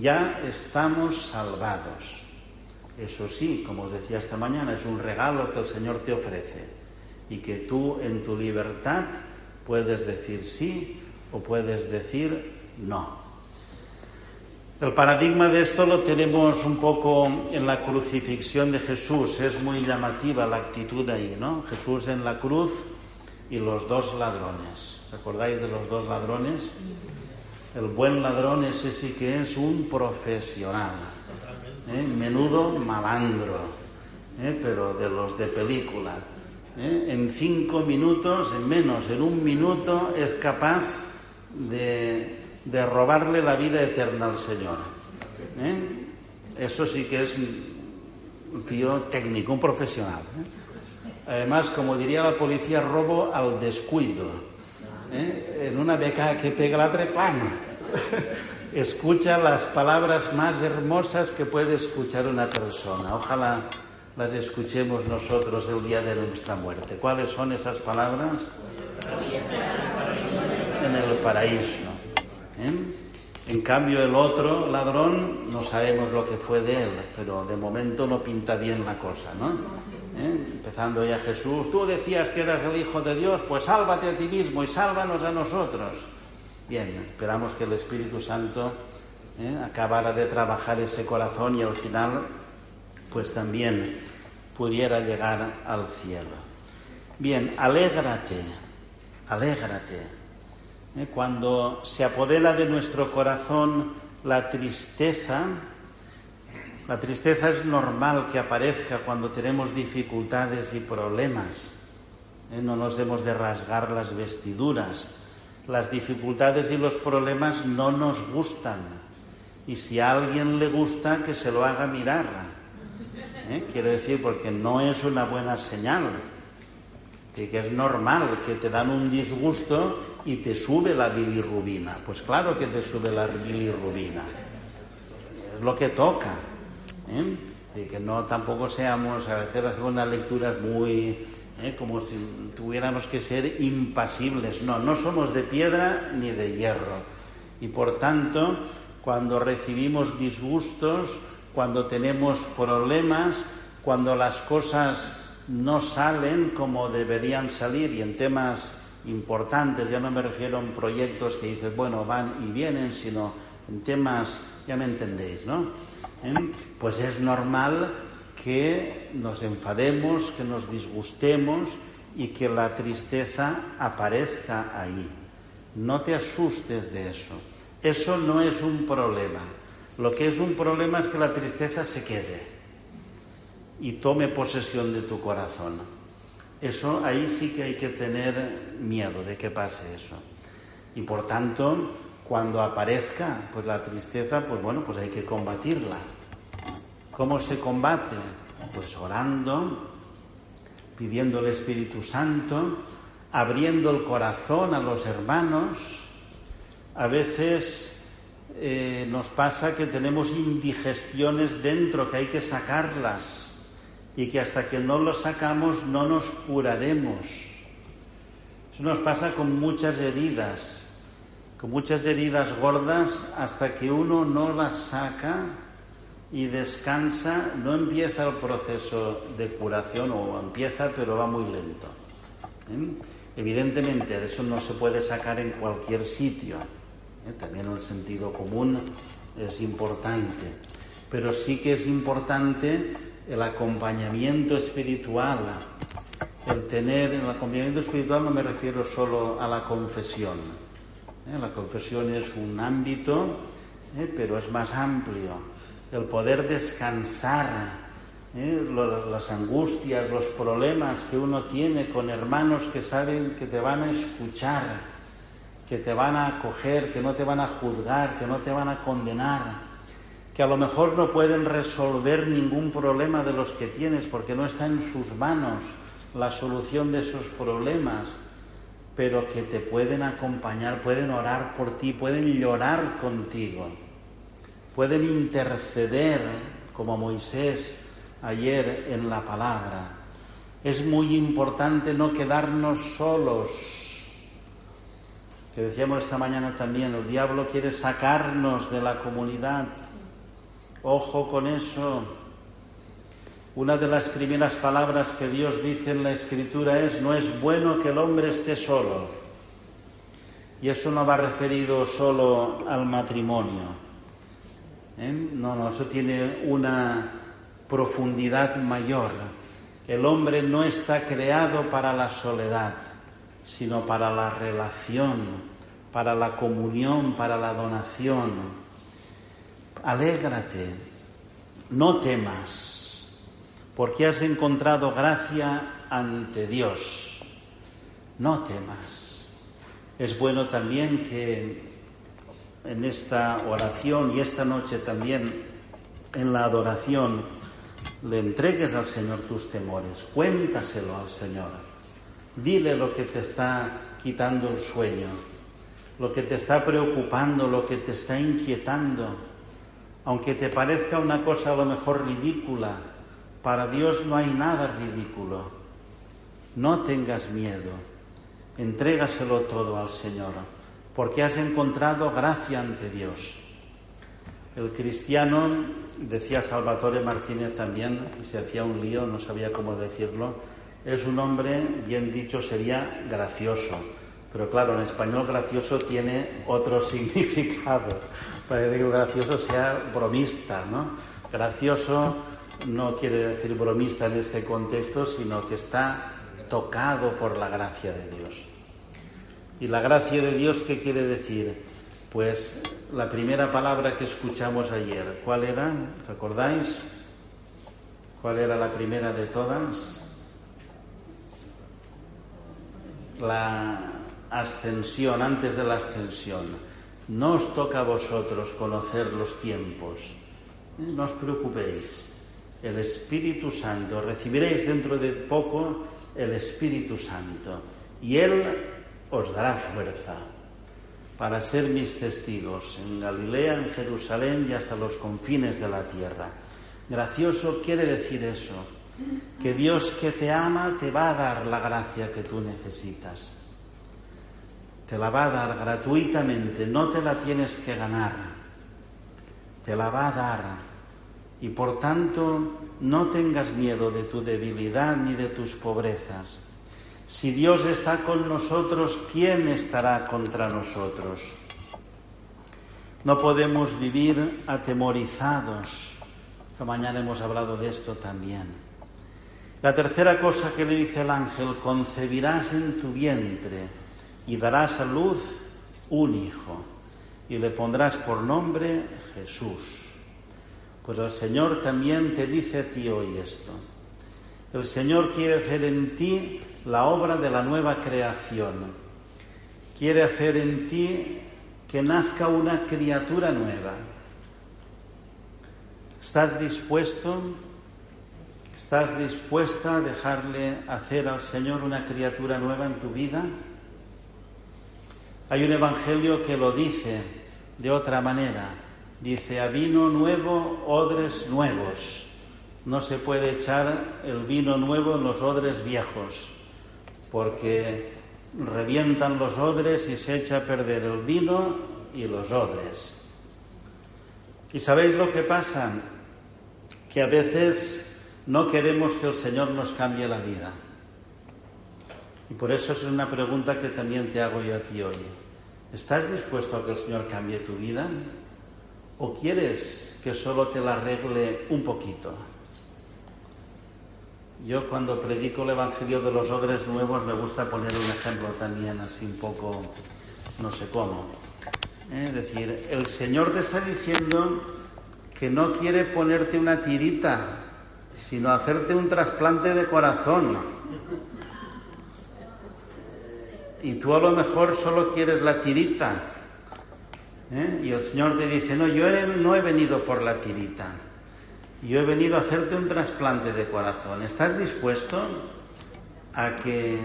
Speaker 1: Ya estamos salvados. Eso sí, como os decía esta mañana, es un regalo que el Señor te ofrece y que tú en tu libertad puedes decir sí o puedes decir no. El paradigma de esto lo tenemos un poco en la crucifixión de Jesús. Es muy llamativa la actitud ahí, ¿no? Jesús en la cruz y los dos ladrones. ¿Recordáis de los dos ladrones? El buen ladrón ese sí que es un profesional. ¿eh? Menudo malandro, ¿eh? pero de los de película. ¿eh? En cinco minutos, en menos, en un minuto, es capaz de, robarle la vida eterna al Señor. ¿eh? Eso sí que es un tío técnico, un profesional. ¿eh? Además, como diría la policía, robo al descuido. ¿eh? En una beca que pega la trepana. Escucha las palabras más hermosas que puede escuchar una persona. Ojalá las escuchemos nosotros el día de nuestra muerte. ¿Cuáles son esas palabras? en el paraíso. ¿Eh? En cambio, el otro ladrón no sabemos lo que fue de él, pero de momento no pinta bien la cosa, ¿no? ¿Eh? Empezando ya Jesús, tú decías que eras el Hijo de Dios, pues sálvate a ti mismo y sálvanos a nosotros. Bien, esperamos que el Espíritu Santo ¿eh? acabara de trabajar ese corazón y al final, pues también pudiera llegar al cielo. Bien, alégrate, alégrate ¿eh? cuando se apodera de nuestro corazón la tristeza, la tristeza es normal que aparezca cuando tenemos dificultades y problemas. ¿eh? No nos debemos de rasgar las vestiduras. Las dificultades y los problemas no nos gustan. Y si a alguien le gusta, que se lo haga mirar. ¿Eh? Quiero decir, porque no es una buena señal que es normal, que te dan un disgusto y te sube la bilirrubina. Pues claro que te sube la bilirrubina. Es lo que toca. ¿eh? Y que no tampoco seamos, a veces hacemos unas lecturas muy, ¿eh? como si tuviéramos que ser impasibles. No, no somos de piedra ni de hierro. Y por tanto, cuando recibimos disgustos, cuando tenemos problemas, cuando las cosas no salen como deberían salir y en temas importantes, ya no me refiero en proyectos que dices, bueno, van y vienen, sino en temas, ya me entendéis, ¿no? ¿Eh? Pues es normal que nos enfademos, que nos disgustemos y que la tristeza aparezca ahí. No te asustes de eso. Eso no es un problema. Lo que es un problema es que la tristeza se quede y tome posesión de tu corazón. Eso ahí sí que hay que tener miedo de que pase eso. Y por tanto, cuando aparezca pues la tristeza, pues bueno, pues hay que combatirla. ¿Cómo se combate? Pues orando, pidiendo el Espíritu Santo, abriendo el corazón a los hermanos. A veces eh, nos pasa que tenemos indigestiones dentro, que hay que sacarlas y que hasta que no los sacamos no nos curaremos. Eso nos pasa con muchas heridas, con muchas heridas gordas, hasta que uno no las saca y descansa, no empieza el proceso de curación o empieza, pero va muy lento. ¿eh? Evidentemente, eso no se puede sacar en cualquier sitio. ¿eh? También el sentido común es importante. Pero sí que es importante el acompañamiento espiritual. El tener, el acompañamiento espiritual no me refiero solo a la confesión. ¿eh? La confesión es un ámbito, pero es más amplio el poder descansar, ¿eh? las angustias, los problemas que uno tiene con hermanos que saben que te van a escuchar, que te van a acoger, que no te van a juzgar, que no te van a condenar, que a lo mejor no pueden resolver ningún problema de los que tienes porque no está en sus manos la solución de esos problemas, pero que te pueden acompañar, pueden orar por ti, pueden llorar contigo pueden interceder como Moisés ayer en la palabra. Es muy importante no quedarnos solos. Que decíamos esta mañana también, el diablo quiere sacarnos de la comunidad. Ojo con eso. Una de las primeras palabras que Dios dice en la escritura es, no es bueno que el hombre esté solo. Y eso no va referido solo al matrimonio ¿eh? No, no, eso tiene una profundidad mayor. El hombre no está creado para la soledad, sino para la relación, para la comunión, para la donación. Alégrate, no temas, porque has encontrado gracia ante Dios. No temas. Es bueno también que en esta oración y esta noche también en la adoración le entregues al Señor tus temores, cuéntaselo al Señor, dile lo que te está quitando el sueño, lo que te está preocupando, lo que te está inquietando, aunque te parezca una cosa a lo mejor ridícula, para Dios no hay nada ridículo. No tengas miedo, entrégaselo todo al Señor porque has encontrado gracia ante Dios. El cristiano, decía Salvatore Martínez también, se hacía un lío, no sabía cómo decirlo, es un hombre, bien dicho, sería gracioso. Pero claro, en español gracioso tiene otro significado. Para que gracioso sea bromista, ¿no? Gracioso no quiere decir bromista en este contexto, sino que está tocado por la gracia de Dios. ¿Y la gracia de Dios qué quiere decir? Pues la primera palabra que escuchamos ayer, ¿cuál era? ¿Recordáis? ¿Cuál era la primera de todas? La ascensión, antes de la ascensión. No os toca a vosotros conocer los tiempos. ¿eh? No os preocupéis. El Espíritu Santo, recibiréis dentro de poco el Espíritu Santo. Y Él os dará fuerza para ser mis testigos en Galilea, en Jerusalén y hasta los confines de la tierra. Gracioso quiere decir eso, que Dios que te ama te va a dar la gracia que tú necesitas. Te la va a dar gratuitamente, no te la tienes que ganar, te la va a dar. Y por tanto, no tengas miedo de tu debilidad ni de tus pobrezas si Dios está con nosotros, ¿quién estará contra nosotros? No podemos vivir atemorizados. Esta mañana hemos hablado de esto también. La tercera cosa que le dice el ángel, concebirás en tu vientre y darás a luz un hijo y le pondrás por nombre Jesús. Pues el Señor también te dice a ti hoy esto. El Señor quiere hacer en ti la obra de la nueva creación. Quiere hacer en ti que nazca una criatura nueva. ¿Estás dispuesto? ¿Estás dispuesta a dejarle hacer al Señor una criatura nueva en tu vida? Hay un evangelio que lo dice de otra manera. Dice, a vino nuevo, odres nuevos. No se puede echar el vino nuevo en los odres viejos, porque revientan los odres y se echa a perder el vino y los odres. ¿Y sabéis lo que pasa? Que a veces no queremos que el Señor nos cambie la vida. Y por eso es una pregunta que también te hago yo a ti hoy. ¿Estás dispuesto a que el Señor cambie tu vida? ¿O quieres que solo te la arregle un poquito? Yo cuando predico el Evangelio de los odres nuevos me gusta poner un ejemplo también, así un poco, no sé cómo. ¿Eh? Es decir, el Señor te está diciendo que no quiere ponerte una tirita, sino hacerte un trasplante de corazón. Y tú a lo mejor solo quieres la tirita. ¿eh? Y el Señor te dice, no, yo no he venido por la tirita. Yo he venido a hacerte un trasplante de corazón. ¿Estás dispuesto a que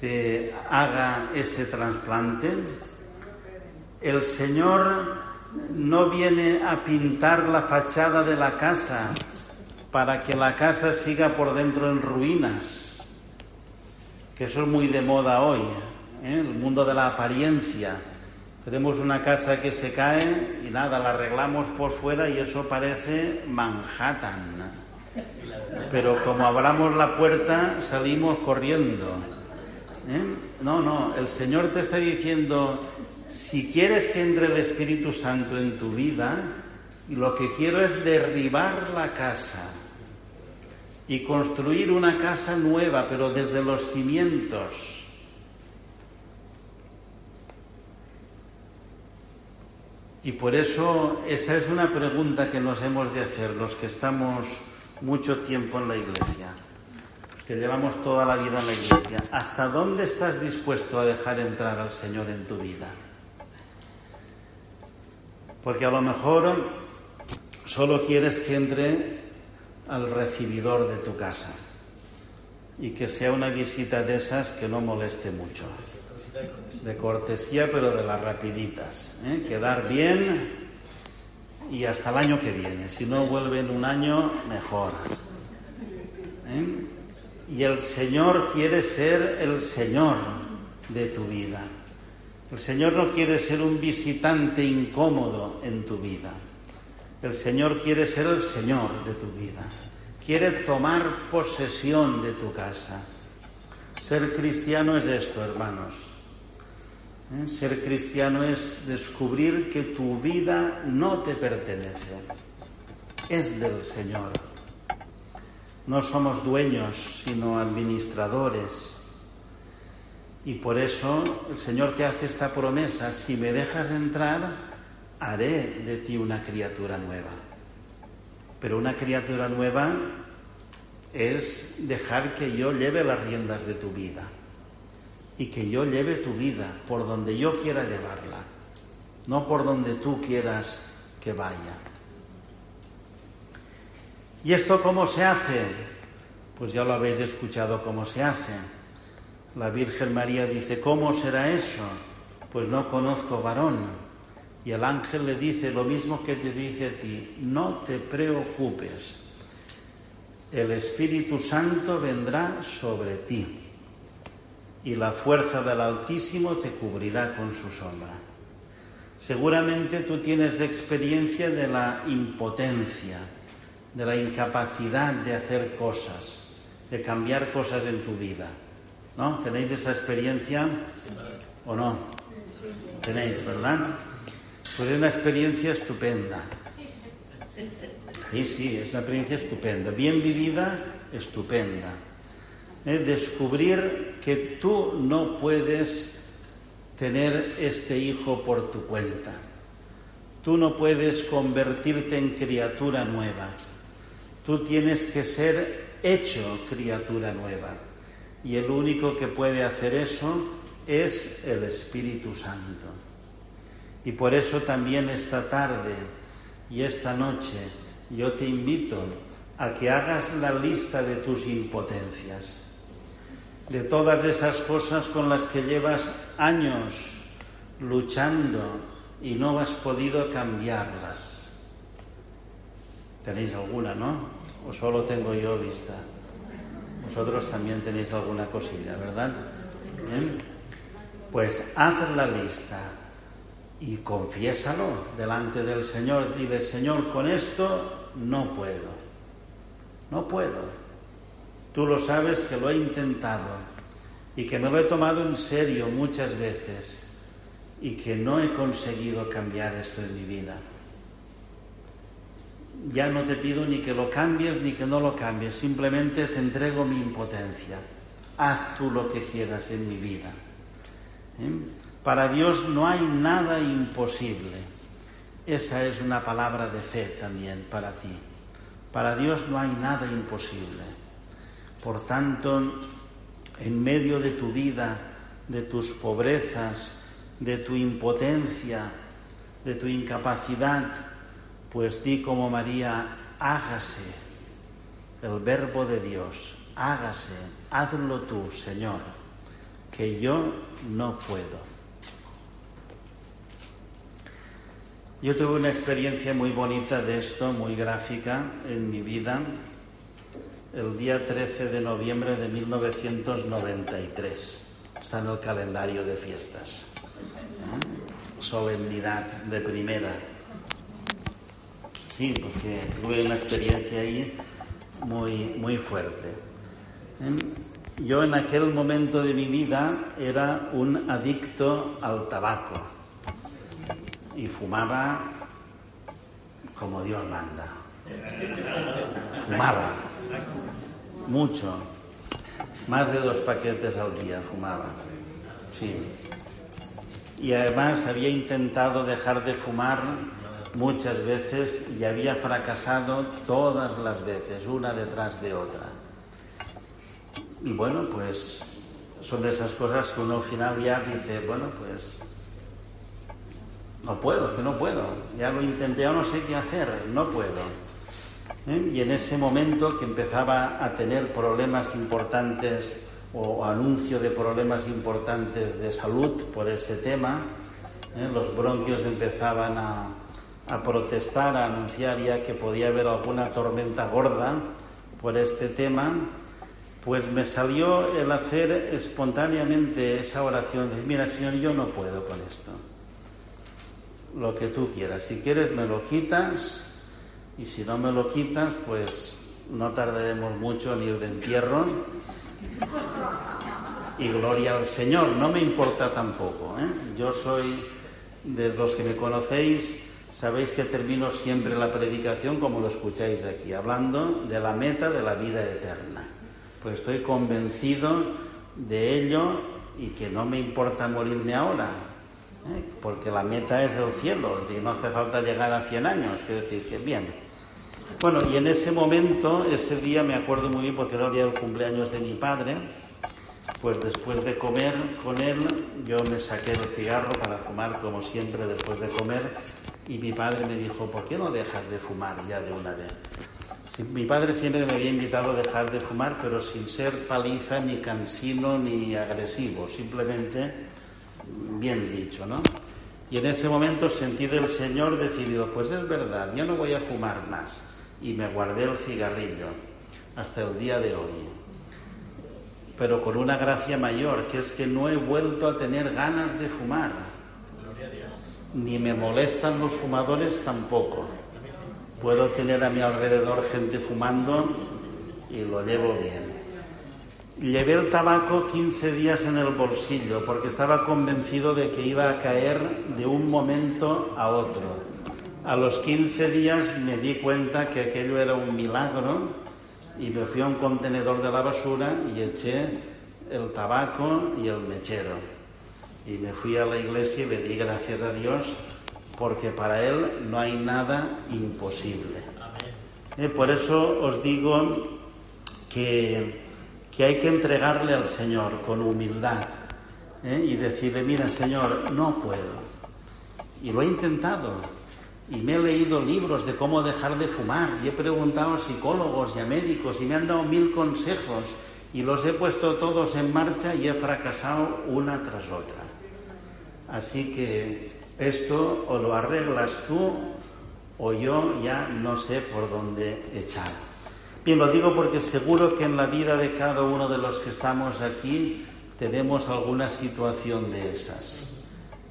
Speaker 1: te haga ese trasplante? El Señor no viene a pintar la fachada de la casa para que la casa siga por dentro en ruinas, que eso es muy de moda hoy, ¿eh? el mundo de la apariencia. Tenemos una casa que se cae y nada, la arreglamos por fuera y eso parece Manhattan. Pero como abramos la puerta, salimos corriendo. ¿eh? No, no, el Señor te está diciendo, si quieres que entre el Espíritu Santo en tu vida, lo que quiero es derribar la casa y construir una casa nueva, pero desde los cimientos. Y por eso esa es una pregunta que nos hemos de hacer los que estamos mucho tiempo en la iglesia, que llevamos toda la vida en la iglesia. ¿Hasta dónde estás dispuesto a dejar entrar al Señor en tu vida? Porque a lo mejor solo quieres que entre al recibidor de tu casa y que sea una visita de esas que no moleste mucho. De cortesía, pero de las rapiditas. ¿eh? Quedar bien y hasta el año que viene. Si no vuelve en un año, mejor. ¿eh? Y el Señor quiere ser el Señor de tu vida. El Señor no quiere ser un visitante incómodo en tu vida. El Señor quiere ser el Señor de tu vida. Quiere tomar posesión de tu casa. Ser cristiano es esto, hermanos. ¿Eh? Ser cristiano es descubrir que tu vida no te pertenece. Es del Señor. No somos dueños, sino administradores. Y por eso el Señor te hace esta promesa. Si me dejas entrar, haré de ti una criatura nueva. Pero una criatura nueva es dejar que yo lleve las riendas de tu vida y que yo lleve tu vida por donde yo quiera llevarla, no por donde tú quieras que vaya. ¿Y esto cómo se hace? Pues ya lo habéis escuchado cómo se hace. La Virgen María dice, ¿cómo será eso? Pues no conozco varón. Y el ángel le dice lo mismo que te dice a ti, no te preocupes, el Espíritu Santo vendrá sobre ti y la fuerza del Altísimo te cubrirá con su sombra. Seguramente tú tienes experiencia de la impotencia, de la incapacidad de hacer cosas, de cambiar cosas en tu vida. ¿No? ¿Tenéis esa experiencia o no? Tenéis, ¿verdad? Pues es una experiencia estupenda. Sí, sí, es una experiencia estupenda. Bien vivida, estupenda. Es descubrir que tú no puedes tener este hijo por tu cuenta. Tú no puedes convertirte en criatura nueva. Tú tienes que ser hecho criatura nueva. Y el único que puede hacer eso es el Espíritu Santo. Y por eso también esta tarde y esta noche yo te invito a que hagas la lista de tus impotencias, de todas esas cosas con las que llevas años luchando y no has podido cambiarlas. ¿Tenéis alguna, no? ¿O solo tengo yo vista? Vosotros también tenéis alguna cosilla, ¿verdad? Pues haz la lista y confiésalo delante del Señor. Dile, Señor, con esto no puedo. No puedo. Tú lo sabes que lo he intentado y que me lo he tomado en serio muchas veces y que no he conseguido cambiar esto en mi vida. Ya no te pido ni que lo cambies ni que no lo cambies, simplemente te entrego mi impotencia. Haz tú lo que quieras en mi vida. ¿Eh? Para Dios no hay nada imposible. Esa es una palabra de fe también para ti. Para Dios no hay nada imposible. Por tanto, en medio de tu vida, de tus pobrezas, de tu impotencia, de tu incapacidad, pues di como María, hágase el verbo de Dios, hágase, hazlo tú, Señor, que yo no puedo. Yo tuve una experiencia muy bonita de esto, muy gráfica en mi vida, el día 13 de noviembre de 1993. Está en el calendario de fiestas. Solemnidad de primera. Sí, porque tuve una experiencia ahí muy, muy fuerte. Yo en aquel momento de mi vida era un adicto al tabaco y fumaba como Dios manda. Fumaba mucho, más de dos paquetes al día fumaba, sí. Y además había intentado dejar de fumar muchas veces y había fracasado todas las veces, una detrás de otra. Y bueno, pues son de esas cosas que uno al final ya dice, bueno, pues no puedo, que no puedo. Ya lo intenté, no sé qué hacer, no puedo. ¿Eh? Y en ese momento que empezaba a tener problemas importantes o anuncio de problemas importantes de salud por ese tema, ¿eh? los bronquios empezaban a, a protestar, a anunciar ya que podía haber alguna tormenta gorda por este tema, pues me salió el hacer espontáneamente esa oración de, mira Señor, yo no puedo con esto lo que tú quieras. Si quieres me lo quitas y si no me lo quitas, pues no tardaremos mucho en ir de entierro. Y gloria al Señor, no me importa tampoco. ¿eh? Yo soy de los que me conocéis, sabéis que termino siempre la predicación como lo escucháis aquí, hablando de la meta de la vida eterna. Pues estoy convencido de ello y que no me importa morirme ahora, porque la meta es el cielo, y no hace falta llegar a 100 años, quiero decir que bien. Bueno, y en ese momento, ese día me acuerdo muy bien porque era el día del cumpleaños de mi padre, pues después de comer con él, yo me saqué el cigarro para fumar como siempre después de comer y mi padre me dijo, ¿por qué no dejas de fumar ya de una vez? mi padre siempre me había invitado a dejar de fumar, pero sin ser paliza, ni cansino, ni agresivo, simplemente bien dicho, ¿no? Y en ese momento sentí del Señor decidido, pues es verdad, yo no voy a fumar más. Y me guardé el cigarrillo hasta el día de hoy. Pero con una gracia mayor, que es que no he vuelto a tener ganas de fumar. Ni me molestan los fumadores tampoco. Puedo tener a mi alrededor gente fumando y lo llevo bien. Llevé el tabaco 15 días en el bolsillo porque estaba convencido de que iba a caer de un momento a otro. A los 15 días me di cuenta que aquello era un milagro y me fui a un contenedor de la basura y eché el tabaco y el mechero. Y me fui a la iglesia y le di gracias a Dios porque para Él no hay nada imposible. Eh, por eso os digo que que hay que entregarle al Señor con humildad ¿eh? y decirle, mira Señor, no puedo. Y lo he intentado, y me he leído libros de cómo dejar de fumar y he preguntado a psicólogos y a médicos y me han dado mil consejos y los he puesto todos en marcha y he fracasado una tras otra. Así que esto o lo arreglas tú o yo ya no sé por dónde echar. Bien, lo digo porque seguro que en la vida de cada uno de los que estamos aquí tenemos alguna situación de esas,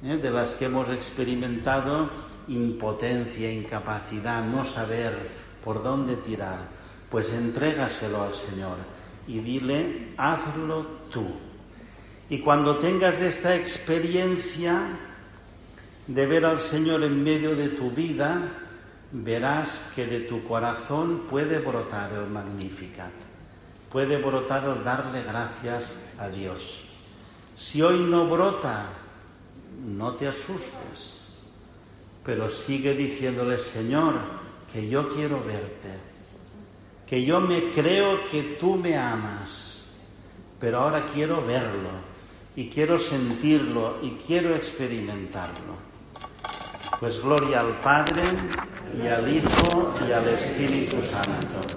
Speaker 1: ¿eh? de las que hemos experimentado impotencia, incapacidad, no saber por dónde tirar. Pues entrégaselo al Señor y dile, hazlo tú. Y cuando tengas esta experiencia de ver al Señor en medio de tu vida, verás que de tu corazón puede brotar el Magnificat, puede brotar el darle gracias a Dios. Si hoy no brota, no te asustes, pero sigue diciéndole, Señor, que yo quiero verte, que yo me creo que tú me amas, pero ahora quiero verlo y quiero sentirlo y quiero experimentarlo. Pues gloria al Padre y al Hijo y al Espíritu Santo